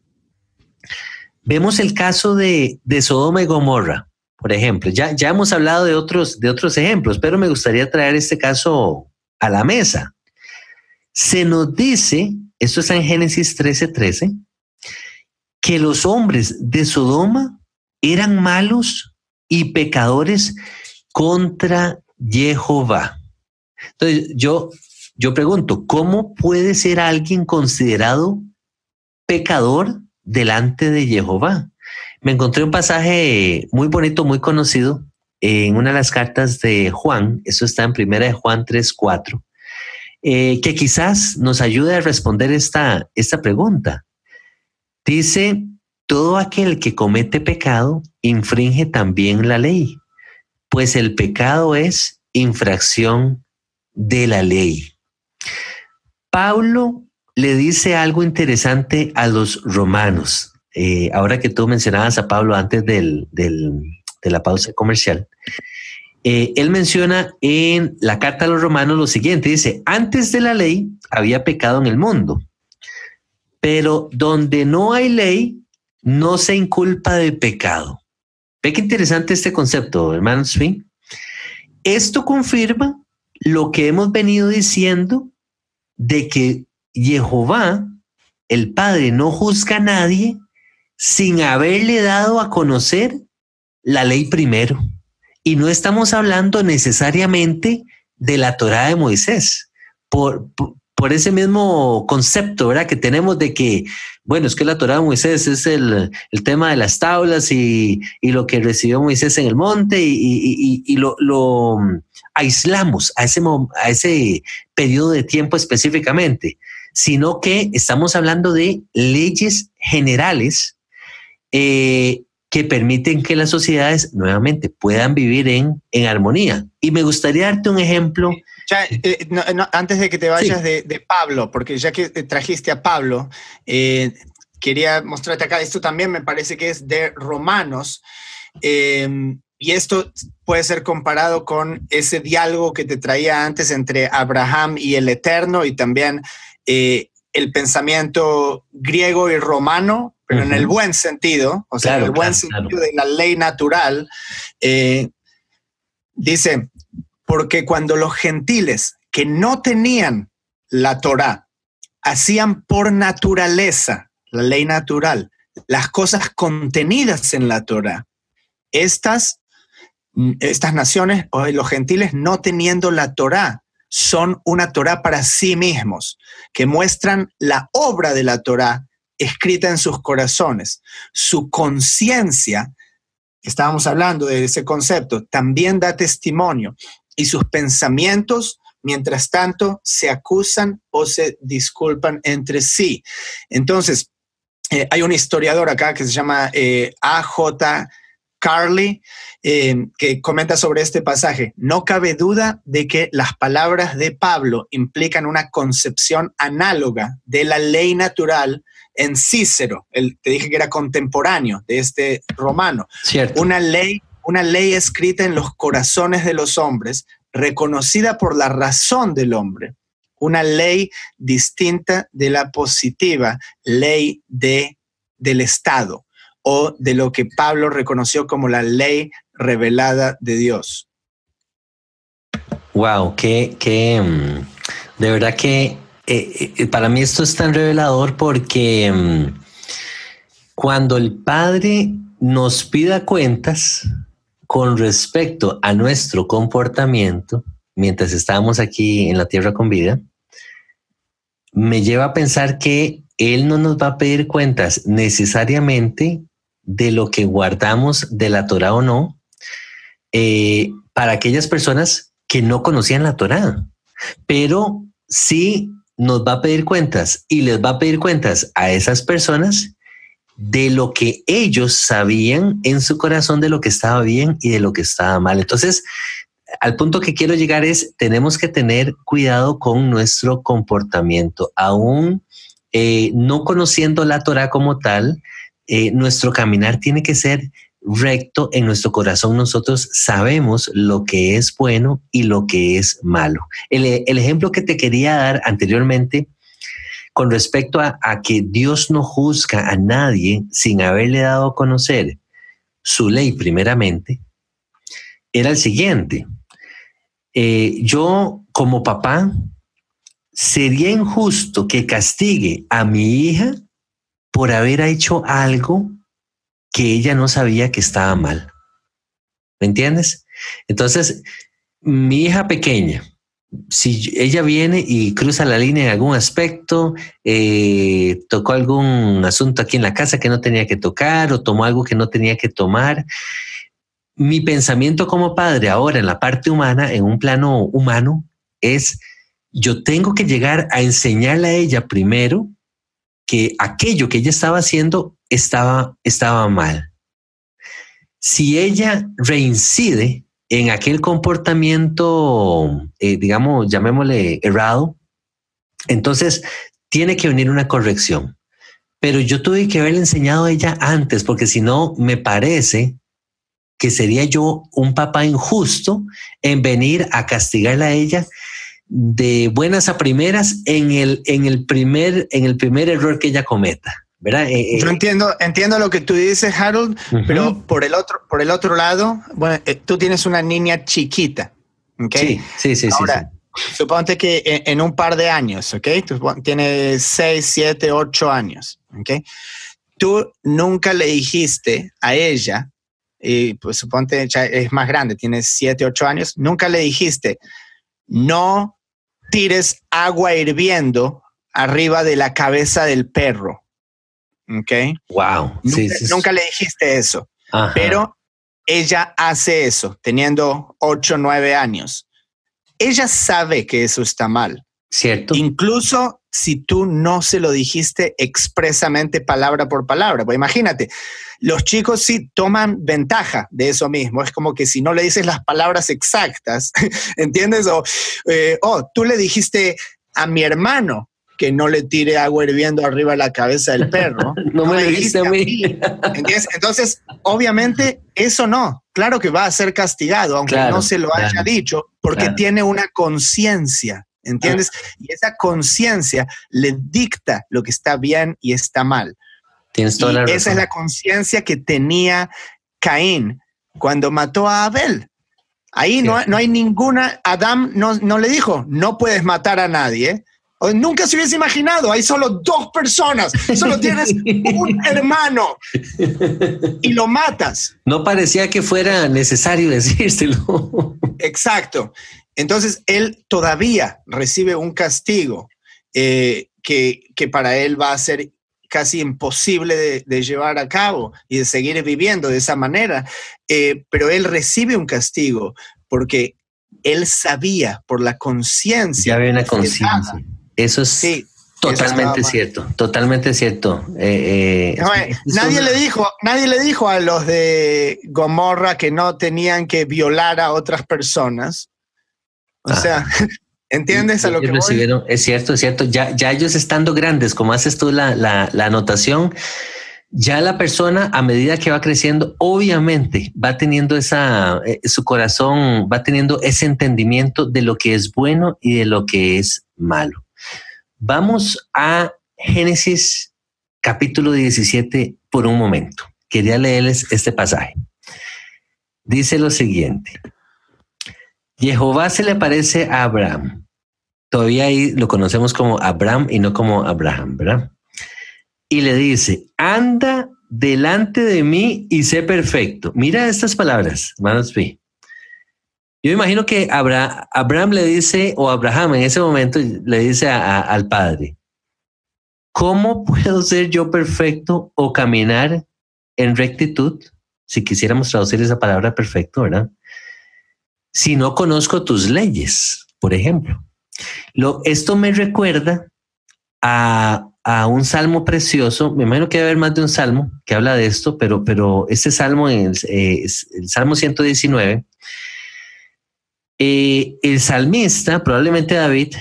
A: vemos el caso de, de Sodoma y Gomorra, por ejemplo. Ya, ya hemos hablado de otros, de otros ejemplos, pero me gustaría traer este caso a la mesa. Se nos dice, esto está en Génesis 13:13, 13, que los hombres de Sodoma eran malos y pecadores contra Jehová. Entonces, yo, yo pregunto, ¿cómo puede ser alguien considerado pecador delante de Jehová? Me encontré un pasaje muy bonito, muy conocido en una de las cartas de Juan, eso está en primera de Juan 3, 4, eh, que quizás nos ayude a responder esta, esta pregunta. Dice, todo aquel que comete pecado infringe también la ley, pues el pecado es infracción de la ley. Pablo le dice algo interesante a los romanos. Eh, ahora que tú mencionabas a Pablo antes de la pausa comercial, eh, él menciona en la carta a los romanos lo siguiente, dice, antes de la ley había pecado en el mundo, pero donde no hay ley, no se inculpa de pecado. Ve qué interesante este concepto, hermanos. Esto confirma lo que hemos venido diciendo de que Jehová, el Padre, no juzga a nadie sin haberle dado a conocer la ley primero. Y no estamos hablando necesariamente de la Torá de Moisés. Por, por, ese mismo concepto, ¿verdad? Que tenemos de que, bueno, es que la Torá de Moisés es el, el tema de las tablas y, y, lo que recibió Moisés en el monte y, y lo, lo, aislamos a ese, a ese periodo de tiempo específicamente, sino que estamos hablando de leyes generales eh, que permiten que las sociedades nuevamente puedan vivir en, en armonía. Y me gustaría darte un ejemplo.
B: Eh, antes de que te vayas de, Pablo, porque ya que trajiste a Pablo, eh, quería mostrarte acá, esto también me parece que es de Romanos, y esto puede ser comparado con ese diálogo que te traía antes entre Abraham y el Eterno y también el pensamiento griego y romano pero en el buen sentido, o sea, en el buen sentido de la ley natural, eh, dice, porque cuando los gentiles que no tenían la Torah hacían por naturaleza, la ley natural, las cosas contenidas en la Torah, estas, estas naciones o los gentiles no teniendo la Torah, son una Torah para sí mismos, que muestran la obra de la Torah escrita en sus corazones. Su conciencia, estábamos hablando de ese concepto, también da testimonio y sus pensamientos, mientras tanto, se acusan o se disculpan entre sí. Entonces, eh, hay un historiador acá que se llama eh, A.J. Carly, eh, que comenta sobre este pasaje. No cabe duda de que las palabras de Pablo implican una concepción análoga de la ley natural en Cícero, el, te dije que era contemporáneo de este romano. Una ley, una ley escrita en los corazones de los hombres, reconocida por la razón del hombre. Una ley distinta de la positiva ley de, del Estado o de lo que Pablo reconoció como la ley revelada de Dios.
A: Wow, qué, qué, mm, de verdad que eh, eh, para mí esto es tan revelador porque mm, cuando el Padre nos pida cuentas con respecto a nuestro comportamiento mientras estábamos aquí en la tierra con vida, me lleva a pensar que Él no nos va a pedir cuentas necesariamente de lo que guardamos de la Torah o no, eh, para aquellas personas que no conocían la Torah, pero sí nos va a pedir cuentas y les va a pedir cuentas a esas personas de lo que ellos sabían en su corazón de lo que estaba bien y de lo que estaba mal. Entonces, al punto que quiero llegar es, tenemos que tener cuidado con nuestro comportamiento, aún eh, no conociendo la Torah como tal, eh, nuestro caminar tiene que ser recto en nuestro corazón, nosotros sabemos lo que es bueno y lo que es malo. El, ejemplo que te quería dar anteriormente, con respecto a, que Dios no juzga a nadie sin haberle dado a conocer su ley primeramente, era el siguiente. Eh, yo como papá, sería injusto que castigue a mi hija por haber hecho algo que ella no sabía que estaba mal. ¿Me entiendes? Entonces, mi hija pequeña, si ella viene y cruza la línea en algún aspecto, eh, tocó algún asunto aquí en la casa que no tenía que tocar o tomó algo que no tenía que tomar, mi pensamiento como padre ahora en la parte humana, en un plano humano, es yo tengo que llegar a enseñarle a ella primero que aquello que ella estaba haciendo estaba, estaba mal. Si ella reincide en aquel comportamiento, eh, digamos, llamémosle errado, entonces tiene que venir una corrección. Pero yo tuve que haberle enseñado a ella antes, porque si no, me parece que sería yo un papá injusto en venir a castigarla a ella de buenas a primeras en el, en el, primer, en el primer error que ella cometa. ¿Verdad?
B: Eh, eh, yo entiendo, entiendo lo que tú dices, Harold, pero por el otro, por el otro lado, bueno, eh, tú tienes una niña chiquita, ¿ok?
A: Sí, sí, sí.
B: Ahora, suponte que en, un par de años, ¿ok? Tú tienes 6, 7, 8 años, ¿ok? Tú nunca le dijiste a ella, y pues suponte es más grande, tienes 7, 8 años, nunca le dijiste, no tires agua hirviendo arriba de la cabeza del perro. ¿Ok?
A: Wow.
B: Nunca, le dijiste eso. Pero ella hace eso, teniendo 8 o 9 años. Ella sabe que eso está mal.
A: Cierto.
B: Incluso si tú no se lo dijiste expresamente palabra por palabra. Pues imagínate, los chicos sí toman ventaja de eso mismo. Es como que si no le dices las palabras exactas, [LAUGHS] ¿entiendes? O, eh, oh, tú le dijiste a mi hermano que no le tire agua hirviendo arriba de la cabeza del perro. [LAUGHS]
A: no, me, dijiste a mí.
B: Entonces, obviamente, eso no. Claro que va a ser castigado, aunque no se lo haya dicho, porque tiene una conciencia. ¿entiendes? Y esa conciencia le dicta lo que está bien y está mal.
A: Tienes toda la
B: Esa es la conciencia que tenía Caín cuando mató a Abel. Ahí no, no, hay ninguna, Adán no, no, le dijo, no puedes matar a nadie. Nunca se hubiese imaginado, hay solo dos personas, solo tienes [LAUGHS] un hermano y lo matas.
A: No parecía que fuera necesario decírselo.
B: Exacto. Entonces, él todavía recibe un castigo eh, que, para él va a ser casi imposible de, llevar a cabo y de seguir viviendo de esa manera. Eh, pero él recibe un castigo porque él sabía por la conciencia.
A: Ya había una conciencia. Eso es totalmente cierto, totalmente cierto. Eh,
B: nadie le dijo, nadie le dijo a los de Gomorra que no tenían que violar a otras personas. O sea, [LAUGHS] ¿entiendes a lo que
A: recibieron? Es cierto, es cierto. Ya, ya ellos estando grandes, como haces tú la, la, anotación, ya la persona a medida que va creciendo, obviamente va teniendo esa, eh, su corazón va teniendo ese entendimiento de lo que es bueno y de lo que es malo. Vamos a Génesis capítulo 17 por un momento. Quería leerles este pasaje. Dice lo siguiente. Jehová se le aparece a Abraham. Todavía ahí lo conocemos como Abraham y no como Abraham, ¿verdad? Y le dice, anda delante de mí y sé perfecto. Mira estas palabras, hermanos Yo imagino que Abraham, le dice, o Abraham en ese momento le dice al padre, ¿cómo puedo ser yo perfecto o caminar en rectitud? Si quisiéramos traducir esa palabra perfecto, ¿verdad? si no conozco tus leyes, por ejemplo. Lo, esto me recuerda a, un salmo precioso, me imagino que debe haber más de un salmo que habla de esto, pero, pero este salmo es el Salmo 119. Eh, el salmista, probablemente David,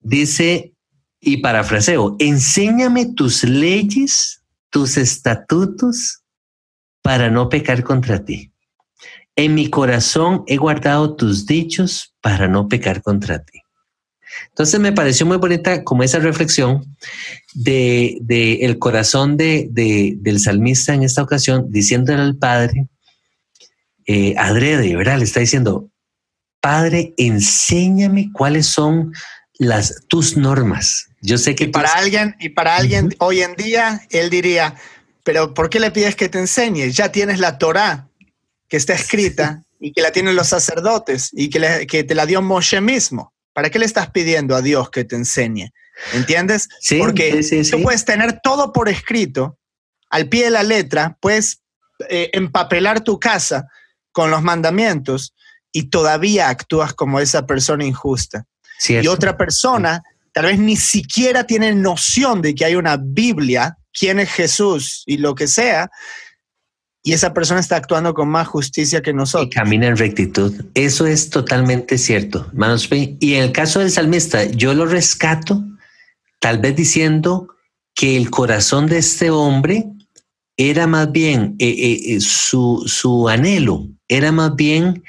A: dice, y parafraseo, enséñame tus leyes, tus estatutos, para no pecar contra ti. En mi corazón he guardado tus dichos para no pecar contra ti. Entonces me pareció muy bonita como esa reflexión de, el corazón de, del salmista en esta ocasión, diciéndole al Padre, eh, adrede, ¿verdad? Le está diciendo, Padre, enséñame cuáles son las, tus normas. Yo sé que...
B: para alguien, y para alguien hoy en día, él diría, pero ¿por qué le pides que te enseñe? Ya tienes la Torah que está escrita [LAUGHS] y que la tienen los sacerdotes y que, que te la dio Moshe mismo. ¿Para qué le estás pidiendo a Dios que te enseñe? ¿Entiendes?
A: Sí,
B: Porque
A: sí,
B: tú puedes tener todo por escrito, al pie de la letra, puedes eh, empapelar tu casa con los mandamientos y todavía actúas como esa persona injusta. Y otra persona tal vez ni siquiera tiene noción de que hay una Biblia, quién es Jesús y lo que sea, y esa persona está actuando con más justicia que nosotros.
A: Y camina en rectitud. Eso es totalmente cierto, hermanos. Y en el caso del salmista, yo lo rescato, tal vez diciendo que el corazón de este hombre era más bien eh, eh, eh, su, su, anhelo, era más bien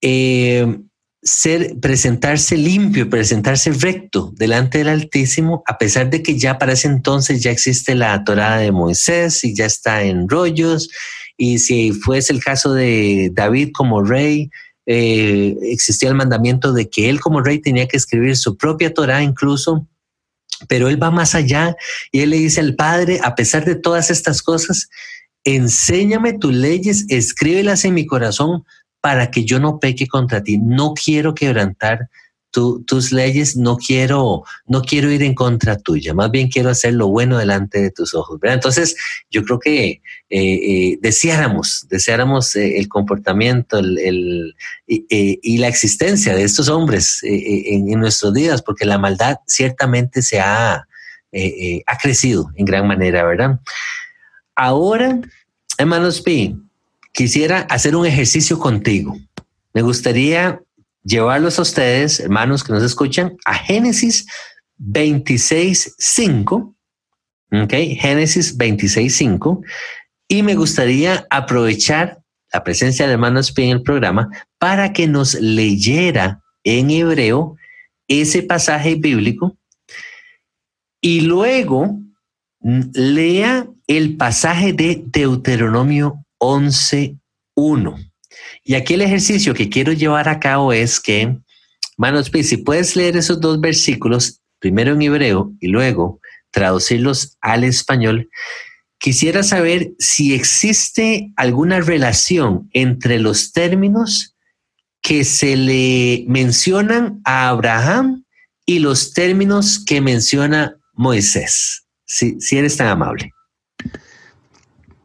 A: ser, presentarse limpio, presentarse recto delante del Altísimo, a pesar de que ya para ese entonces ya existe la Torá de Moisés y ya está en rollos, y si fuese el caso de David como rey, eh, existía el mandamiento de que él como rey tenía que escribir su propia Torá incluso, pero él va más allá y él le dice al Padre, a pesar de todas estas cosas, enséñame tus leyes, escríbelas en mi corazón para que yo no peque contra ti. No quiero quebrantar tus leyes, no quiero, no quiero ir en contra tuya, más bien quiero hacer lo bueno delante de tus ojos. Entonces, yo creo que eh, eh, deseáramos, deseáramos eh, el comportamiento el, y la existencia de estos hombres en, nuestros días, porque la maldad ciertamente se ha, ha crecido en gran manera, ¿verdad? Ahora, hermanos P, quisiera hacer un ejercicio contigo. Me gustaría llevarlos a ustedes, hermanos que nos escuchan, a Génesis 26.5. ¿Ok? Génesis 26.5. Y me gustaría aprovechar la presencia de hermano Spi en el programa para que nos leyera en hebreo ese pasaje bíblico y luego lea el pasaje de Deuteronomio 11.1. Y aquí el ejercicio que quiero llevar a cabo es que, Manos, si puedes leer esos dos versículos, primero en hebreo y luego traducirlos al español, quisiera saber si existe alguna relación entre los términos que se le mencionan a Abraham y los términos que menciona Moisés. Si, si eres tan amable.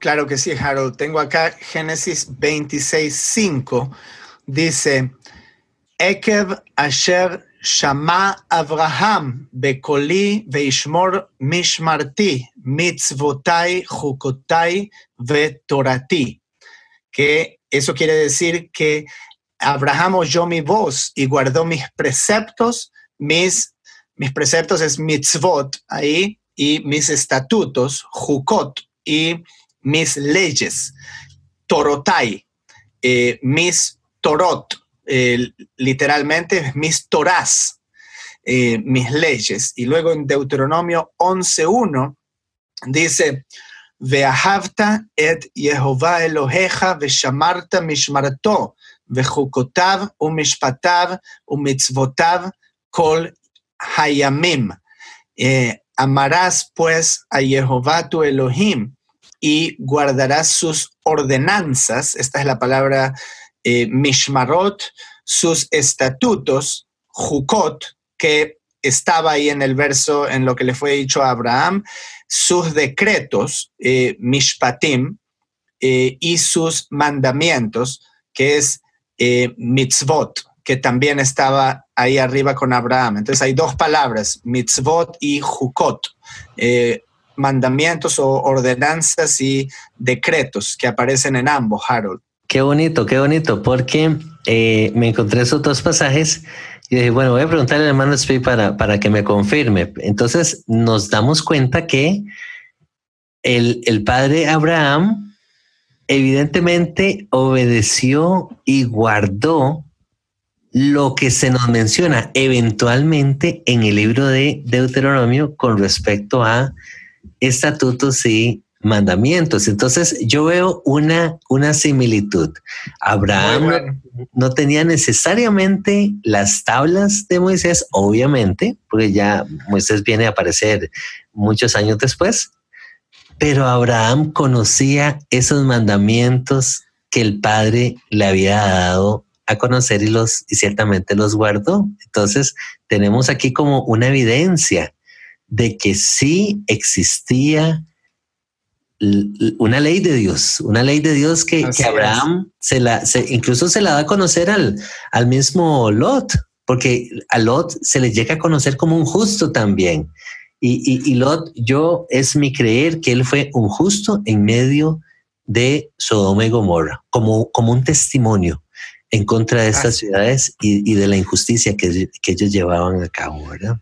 B: Claro que sí, Harold. Tengo acá Génesis 26, 5. Dice, Ekev asher shama Abraham bekoli veishmor mishmarti mitzvotai jukotai vetorati. Que eso quiere decir que Abraham oyó mi voz y guardó mis preceptos, mis, mis preceptos es mitzvot ahí, y mis estatutos, jukot, y mis leyes, torotai, eh, mis torot, eh, literalmente mis torás, eh, mis leyes. Y luego en Deuteronomio 11.1 dice, Veahavta et Jehová Eloheja veshamarta mishmarto vechukotav umishpatav umitzvotav kol hayamim. amarás pues a Jehová tu Elohim y guardarás sus ordenanzas, esta es la palabra eh, mishmarot, sus estatutos, jukot, que estaba ahí en el verso, en lo que le fue dicho a Abraham, sus decretos, eh, mishpatim, eh, y sus mandamientos, que es mitzvot, que también estaba ahí arriba con Abraham. Entonces hay dos palabras, mitzvot y jukot mandamientos o ordenanzas y decretos que aparecen en ambos, Harold.
A: Qué bonito, qué bonito, porque eh, me encontré esos dos pasajes y dije, bueno, voy a preguntarle al hermano Speed para, para que me confirme. Entonces nos damos cuenta que el, el padre Abraham evidentemente obedeció y guardó lo que se nos menciona eventualmente en el libro de Deuteronomio con respecto a estatutos y mandamientos. Entonces yo veo una, una similitud. Abraham no, tenía necesariamente las tablas de Moisés, obviamente, porque ya Moisés viene a aparecer muchos años después, pero Abraham conocía esos mandamientos que el Padre le había dado a conocer y los y ciertamente los guardó. Entonces, tenemos aquí como una evidencia de que sí existía una ley de Dios, una ley de Dios que, Abraham se la, incluso se la da a conocer al, al mismo Lot, porque a Lot se le llega a conocer como un justo también. Y, y, Lot, yo es mi creer que él fue un justo en medio de Sodoma y Gomorra, como, como un testimonio en contra de estas ciudades y, de la injusticia que, que ellos llevaban a cabo, ¿verdad?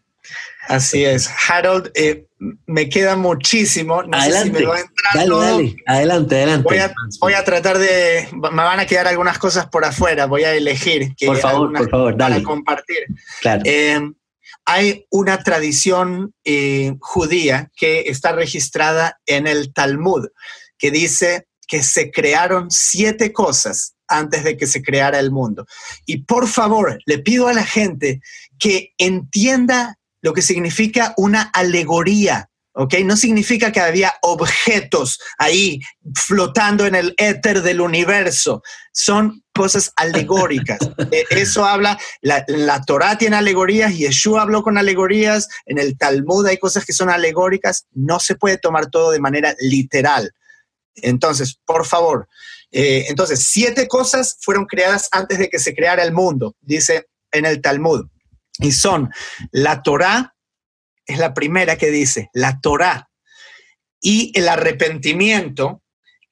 B: Así es. Harold, eh, me queda muchísimo.
A: No adelante. Sé si me va a entrar dale, dale. Adelante, adelante.
B: Voy a, tratar de. Me van a quedar algunas cosas por afuera. Voy a elegir.
A: Que por favor, por favor, dale.
B: Para compartir.
A: Claro.
B: Eh, hay una tradición eh, judía que está registrada en el Talmud que dice que se crearon siete cosas antes de que se creara el mundo. Y por favor, le pido a la gente que entienda lo que significa una alegoría. ¿ok? No significa que había objetos ahí flotando en el éter del universo. Son cosas alegóricas. [LAUGHS] E, eso habla, la, la Torah tiene alegorías, Yeshua habló con alegorías, en el Talmud hay cosas que son alegóricas. No se puede tomar todo de manera literal. Entonces, por favor, eh, entonces, siete cosas fueron creadas antes de que se creara el mundo, dice en el Talmud y son la Torá, es la primera que dice, la Torá, y el arrepentimiento,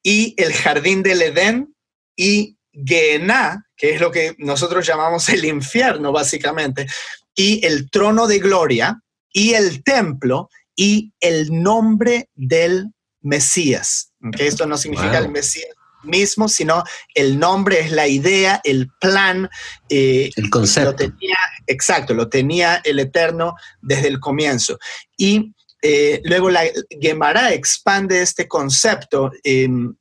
B: y el jardín del Edén, y Gehenna, que es lo que nosotros llamamos el infierno, básicamente, y el trono de gloria, y el templo, y el nombre del Mesías. que Esto no significa el Mesías mismo, sino el nombre es la idea, el plan.
A: Eh, el concepto.
B: Lo tenía, exacto, lo tenía el Eterno desde el comienzo. Y eh, luego la Gemara expande este concepto em,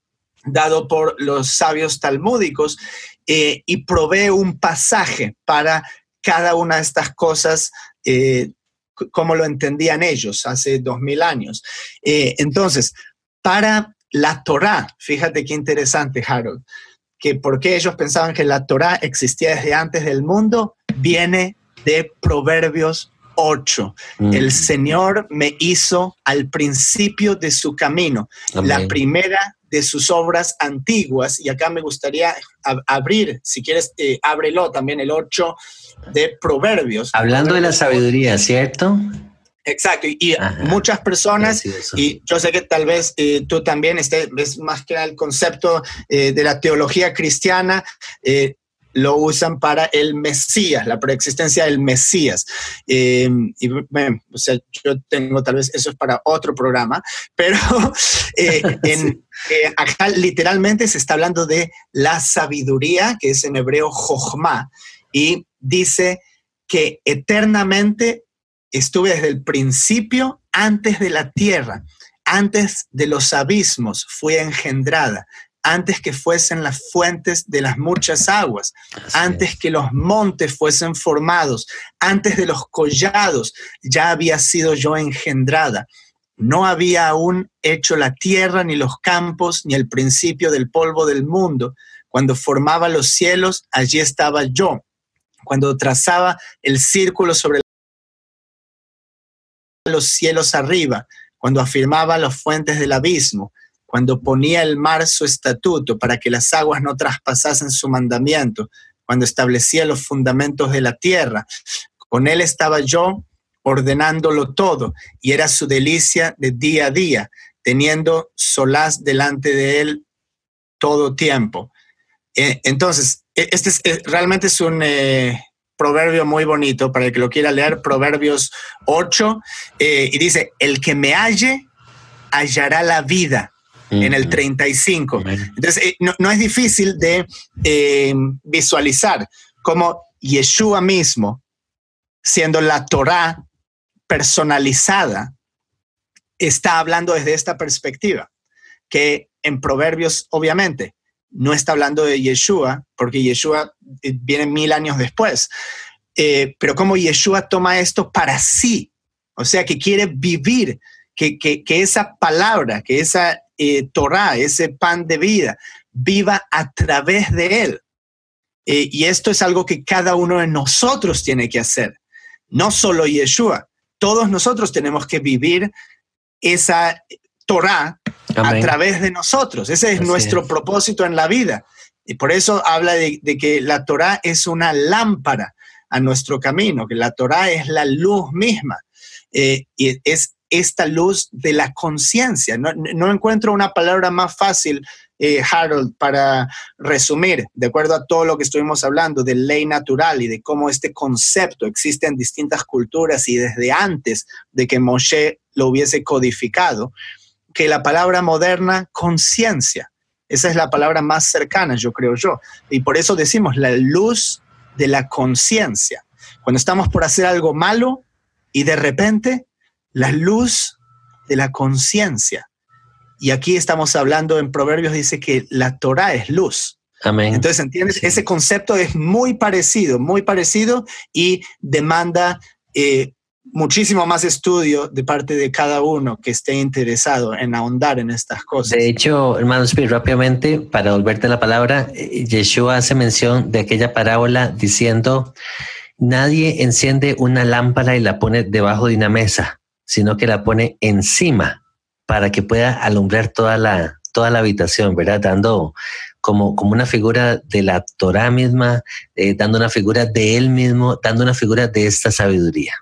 B: dado por los sabios talmúdicos eh, y provee un pasaje para cada una de estas cosas como lo entendían ellos hace dos mil años. entonces, para la Torá, fíjate qué interesante, Harold, que porque ellos pensaban que la Torá existía desde antes del mundo, viene de Proverbios 8. Mm. El Señor me hizo al principio de su camino, la primera de sus obras antiguas. Y acá me gustaría abrir, si quieres, eh, ábrelo también el 8 de Proverbios.
A: Hablando de la sabiduría, ¿cierto?
B: Exacto, y, muchas personas, y yo sé que tal vez eh, tú también estés, ves más que el concepto eh, de la teología cristiana, eh, lo usan para el Mesías, la preexistencia del Mesías. y o sea, yo tengo tal vez eso es para otro programa, [LAUGHS] pero [LAUGHS] en, acá literalmente se está hablando de la sabiduría, que es en hebreo jochma, y dice que eternamente estuve desde el principio, antes de la tierra, antes de los abismos, fui engendrada, antes que fuesen las fuentes de las muchas aguas, antes que los montes fuesen formados, antes de los collados, ya había sido yo engendrada. No había aún hecho la tierra, ni los campos, ni el principio del polvo del mundo. Cuando formaba los cielos, allí estaba yo. Cuando trazaba el círculo sobre los cielos arriba, cuando afirmaba las fuentes del abismo, cuando ponía el mar su estatuto para que las aguas no traspasasen su mandamiento, cuando establecía los fundamentos de la tierra. Con él estaba yo ordenándolo todo y era su delicia de día a día, teniendo solaz delante de él todo tiempo. Eh, entonces, e, este es, eh, realmente es un, eh, proverbio muy bonito para el que lo quiera leer, Proverbios 8, eh, y dice, el que me halle, hallará la vida. En el 35. Entonces, eh, no, es difícil de eh, visualizar cómo Yeshua mismo, siendo la Torah personalizada, está hablando desde esta perspectiva, que en Proverbios, obviamente, no está hablando de Yeshua, porque Yeshua eh, viene mil años después, eh, pero como Yeshua toma esto para sí, o sea, que quiere vivir, que, esa palabra, que esa eh, Torah, ese pan de vida, viva a través de él. y esto es algo que cada uno de nosotros tiene que hacer, no solo Yeshua, todos nosotros tenemos que vivir esa Torah a través de nosotros. Ese es nuestro propósito en la vida. Y por eso habla de, que la Torah es una lámpara a nuestro camino, que la Torah es la luz misma. Eh, y es esta luz de la conciencia. No, encuentro una palabra más fácil, eh, Harold, para resumir, de acuerdo a todo lo que estuvimos hablando de ley natural y de cómo este concepto existe en distintas culturas y desde antes de que Moshe lo hubiese codificado que la palabra moderna conciencia. Esa es la palabra más cercana, yo creo yo. Y por eso decimos la luz de la conciencia. Cuando estamos por hacer algo malo y de repente la luz de la conciencia. Y aquí estamos hablando en Proverbios, dice que la Torah es luz.
A: Amén.
B: Entonces, ¿entiendes? Ese concepto es muy parecido, muy parecido y demanda eh, muchísimo más estudio de parte de cada uno que esté interesado en ahondar en estas cosas.
A: De hecho, hermano rápidamente, para volverte la palabra, eh, Yeshua hace mención de aquella parábola diciendo, nadie enciende una lámpara y la pone debajo de una mesa, sino que la pone encima para que pueda alumbrar toda la, toda la habitación, ¿verdad? Dando como, como una figura de la Torah misma, eh, dando una figura de él mismo, dando una figura de esta sabiduría.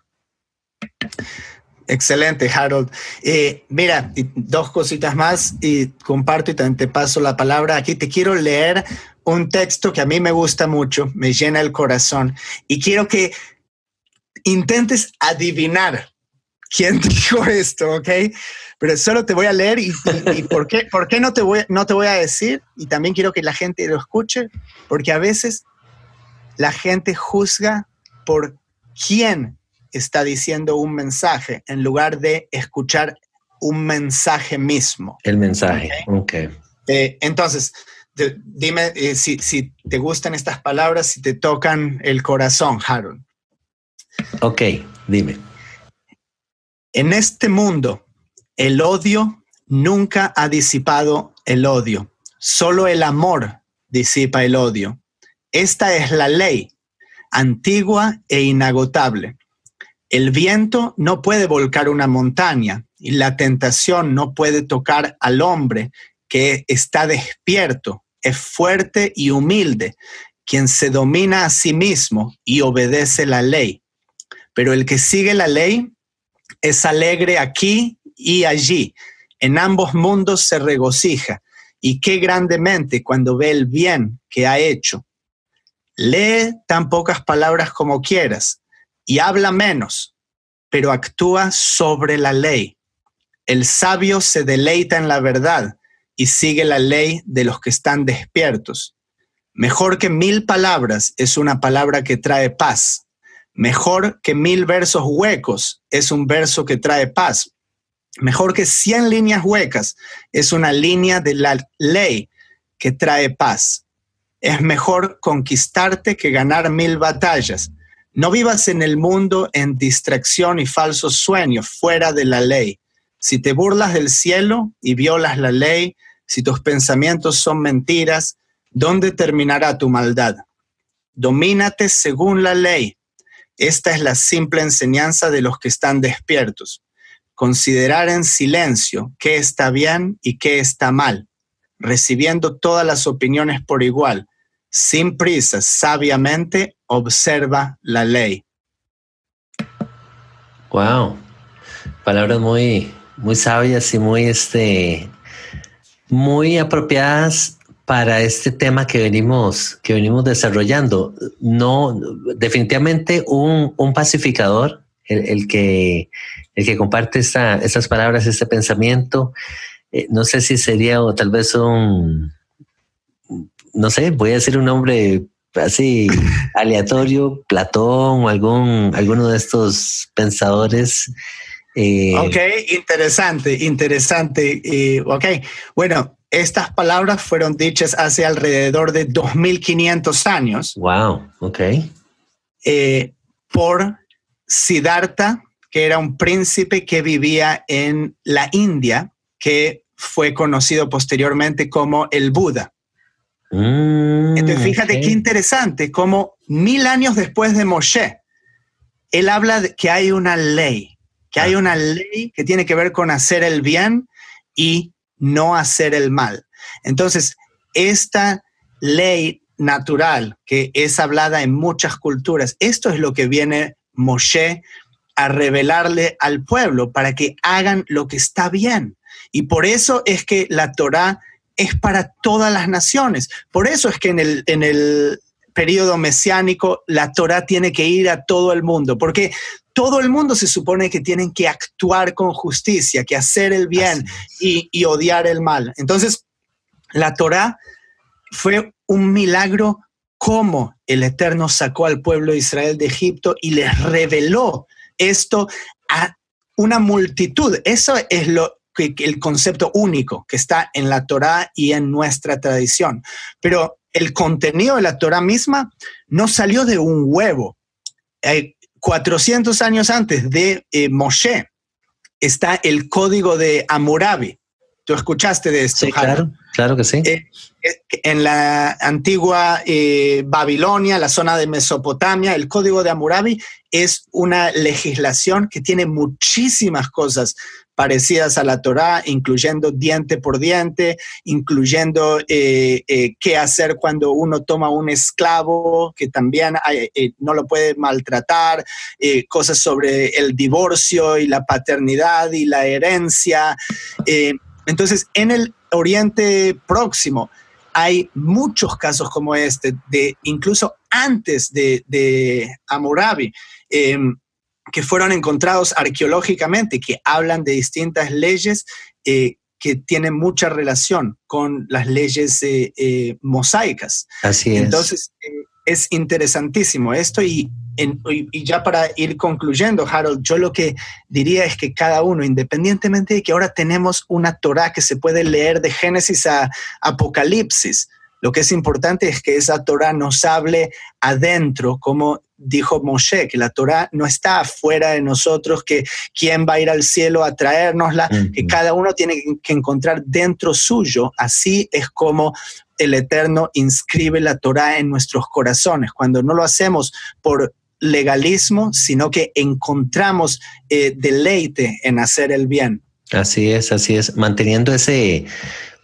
B: Excelente, Harold. Eh, mira, dos cositas más y comparto y te paso la palabra. Aquí te quiero leer un texto que a mí me gusta mucho, me llena el corazón y quiero que intentes adivinar quién [LAUGHS] dijo esto, ¿ok? Pero solo te voy a leer y, por, qué, por qué no te, voy, no te voy a decir y también quiero que la gente lo escuche, porque a veces la gente juzga por quién está diciendo un mensaje en lugar de escuchar un mensaje mismo.
A: El mensaje, ok.
B: Eh, entonces, dime eh, si, si, te gustan estas palabras, si te tocan el corazón, Harold.
A: Ok, dime.
B: En este mundo, el odio nunca ha disipado el odio. Solo el amor disipa el odio. Esta es la ley, antigua e inagotable. El viento no puede volcar una montaña y la tentación no puede tocar al hombre que está despierto, es fuerte y humilde, quien se domina a sí mismo y obedece la ley. Pero el que sigue la ley es alegre aquí y allí. En ambos mundos se regocija y qué grandemente cuando ve el bien que ha hecho. Lee tan pocas palabras como quieras y habla menos, pero actúa sobre la ley. El sabio se deleita en la verdad y sigue la ley de los que están despiertos. Mejor que mil palabras es una palabra que trae paz. Mejor que mil versos huecos es un verso que trae paz. Mejor que cien líneas huecas es una línea de la ley que trae paz. Es mejor conquistarte que ganar mil batallas. No vivas en el mundo en distracción y falsos sueños fuera de la ley. Si te burlas del cielo y violas la ley, si tus pensamientos son mentiras, ¿dónde terminará tu maldad? Domínate según la ley. Esta es la simple enseñanza de los que están despiertos. Considerar en silencio qué está bien y qué está mal, recibiendo todas las opiniones por igual, sin prisa, sabiamente observa la ley.
A: Wow, palabras muy, muy sabias y muy, este, muy apropiadas para este tema que venimos, que venimos desarrollando. No, definitivamente un, pacificador, el, que, el que comparte esta, estas palabras, este pensamiento. Eh, no sé si sería o tal vez un, no sé, voy a decir un nombre así aleatorio, Platón o algún, alguno de estos pensadores.
B: Eh, ok, interesante, interesante. Eh, ok, bueno, estas palabras fueron dichas hace alrededor de 2500 años.
A: Wow, ok.
B: Eh, por Siddhartha, que era un príncipe que vivía en la India, que fue conocido posteriormente como el Buda. Mm, Entonces, fíjate qué interesante, como mil años después de Moshe, él habla de que hay una ley, que hay ah. una ley que tiene que ver con hacer el bien y no hacer el mal. Entonces, esta ley natural que es hablada en muchas culturas, esto es lo que viene Moshe a revelarle al pueblo para que hagan lo que está bien. Y por eso es que la Torá es para todas las naciones. Por eso es que en el, en el periodo mesiánico la Torá tiene que ir a todo el mundo, porque todo el mundo se supone que tienen que actuar con justicia, que hacer el bien y, y, odiar el mal. Entonces, la Torá fue un milagro como el Eterno sacó al pueblo de Israel de Egipto y les reveló esto a una multitud. Eso es lo el concepto único que está en la Torá y en nuestra tradición. Pero el contenido de la Torá misma no salió de un huevo. 400 años antes de eh, Moshe está el código de Amurabi. ¿Tú escuchaste de esto?
A: Sí, claro, claro que sí. Eh,
B: eh, en la antigua Babilonia, la zona de Mesopotamia, el código de Amurabi es una legislación que tiene muchísimas cosas parecidas a la Torá, incluyendo diente por diente, incluyendo eh, eh, qué hacer cuando uno toma un esclavo, que también eh, no lo puede maltratar, cosas sobre el divorcio y la paternidad y la herencia. entonces, en el Oriente Próximo hay muchos casos como este, de incluso antes de, de que fueron encontrados arqueológicamente, que hablan de distintas leyes eh, que tienen mucha relación con las leyes eh, eh, mosaicas.
A: Así
B: es. Entonces, es interesantísimo esto y, y, ya para ir concluyendo, Harold, yo lo que diría es que cada uno, independientemente de que ahora tenemos una Torah que se puede leer de Génesis a Apocalipsis, lo que es importante es que esa Torah nos hable adentro, como dijo Moshe, que la Torah no está afuera de nosotros, que quién va a ir al cielo a traérnosla, que cada uno tiene que encontrar dentro suyo. Así es como el Eterno inscribe la Torah en nuestros corazones. Cuando no lo hacemos por legalismo, sino que encontramos eh, deleite en hacer el bien.
A: Así es, así es, manteniendo ese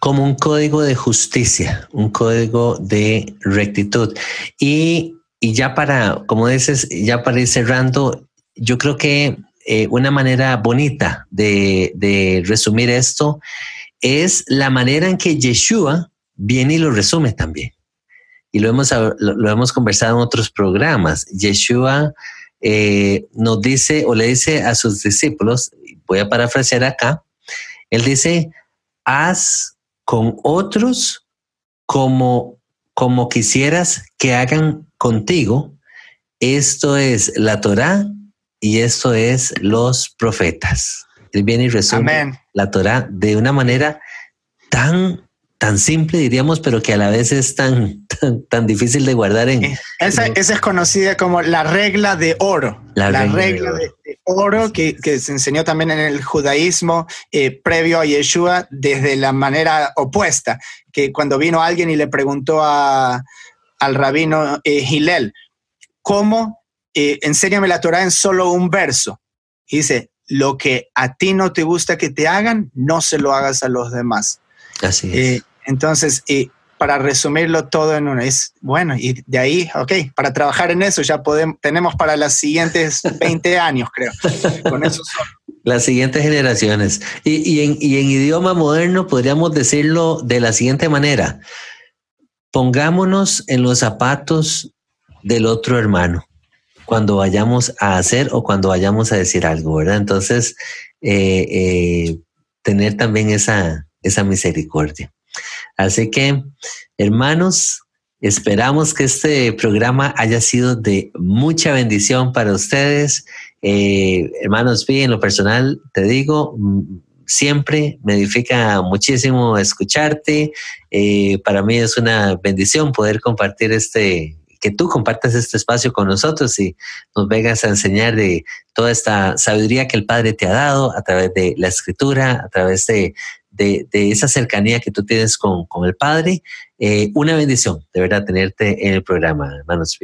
A: como un código de justicia, un código de rectitud. Y, ya para, como dices, ya para ir cerrando, yo creo que eh, una manera bonita de, resumir esto es la manera en que Yeshua viene y lo resume también. Y lo hemos, lo, hemos conversado en otros programas. Yeshua eh, nos dice o le dice a sus discípulos, voy a parafrasear acá, él dice, haz con otros como, como quisieras que hagan contigo. Esto es la Torá y esto es los profetas. Él viene y resume la Torá de una manera tan tan simple, diríamos, pero que a la vez es tan, tan, difícil de guardar en...
B: Esa, es conocida como la regla de oro. La, regla, de, oro, que, se enseñó también en el judaísmo eh, previo a Yeshua desde la manera opuesta, que cuando vino alguien y le preguntó a, al rabino eh, Hillel, ¿cómo eh, enséñame la Torah en solo un verso? Y dice, lo que a ti no te gusta que te hagan, no se lo hagas a los demás.
A: Así es.
B: Entonces, y para resumirlo todo en uno, es bueno, y de ahí, ok, para trabajar en eso ya podemos, tenemos para las siguientes [LAUGHS] 20 años, creo. Con eso
A: Las siguientes generaciones. Y, en, y en idioma moderno podríamos decirlo de la siguiente manera. Pongámonos en los zapatos del otro hermano cuando vayamos a hacer o cuando vayamos a decir algo, ¿verdad? Entonces, eh, eh, tener también esa, esa misericordia. Así que, hermanos, Esperamos que este programa haya sido de mucha bendición para ustedes. Eh, hermanos, bien, en lo personal, te digo, siempre me edifica muchísimo escucharte. Eh, para mí es una bendición poder compartir este, que tú compartas este espacio con nosotros y nos vengas a enseñar de toda esta sabiduría que el Padre te ha dado a través de la escritura, a través de, de, esa cercanía que tú tienes con, con el Padre. Eh, una bendición, de verdad, tenerte en el programa, hermanos.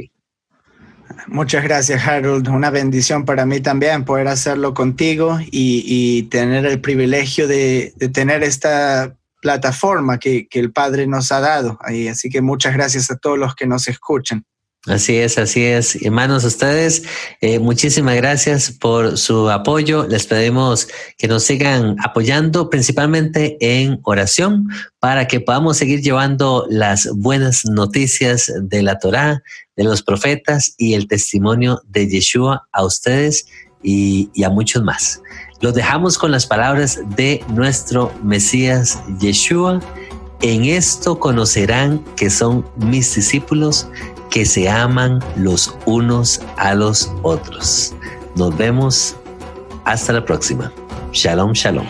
B: Muchas gracias, Harold. Una bendición para mí también poder hacerlo contigo y, tener el privilegio de, tener esta plataforma que, que, el Padre nos ha dado. Así que muchas gracias a todos los que nos escuchan.
A: Así es, así es. Hermanos, ustedes, eh, muchísimas gracias por su apoyo. Les pedimos que nos sigan apoyando principalmente en oración para que podamos seguir llevando las buenas noticias de la Torá, de los profetas y el testimonio de Yeshua a ustedes y, y a muchos más. Los dejamos con las palabras de nuestro Mesías Yeshua. En esto conocerán que son mis discípulos que se aman los unos a los otros. Nos vemos hasta la próxima. Shalom, shalom.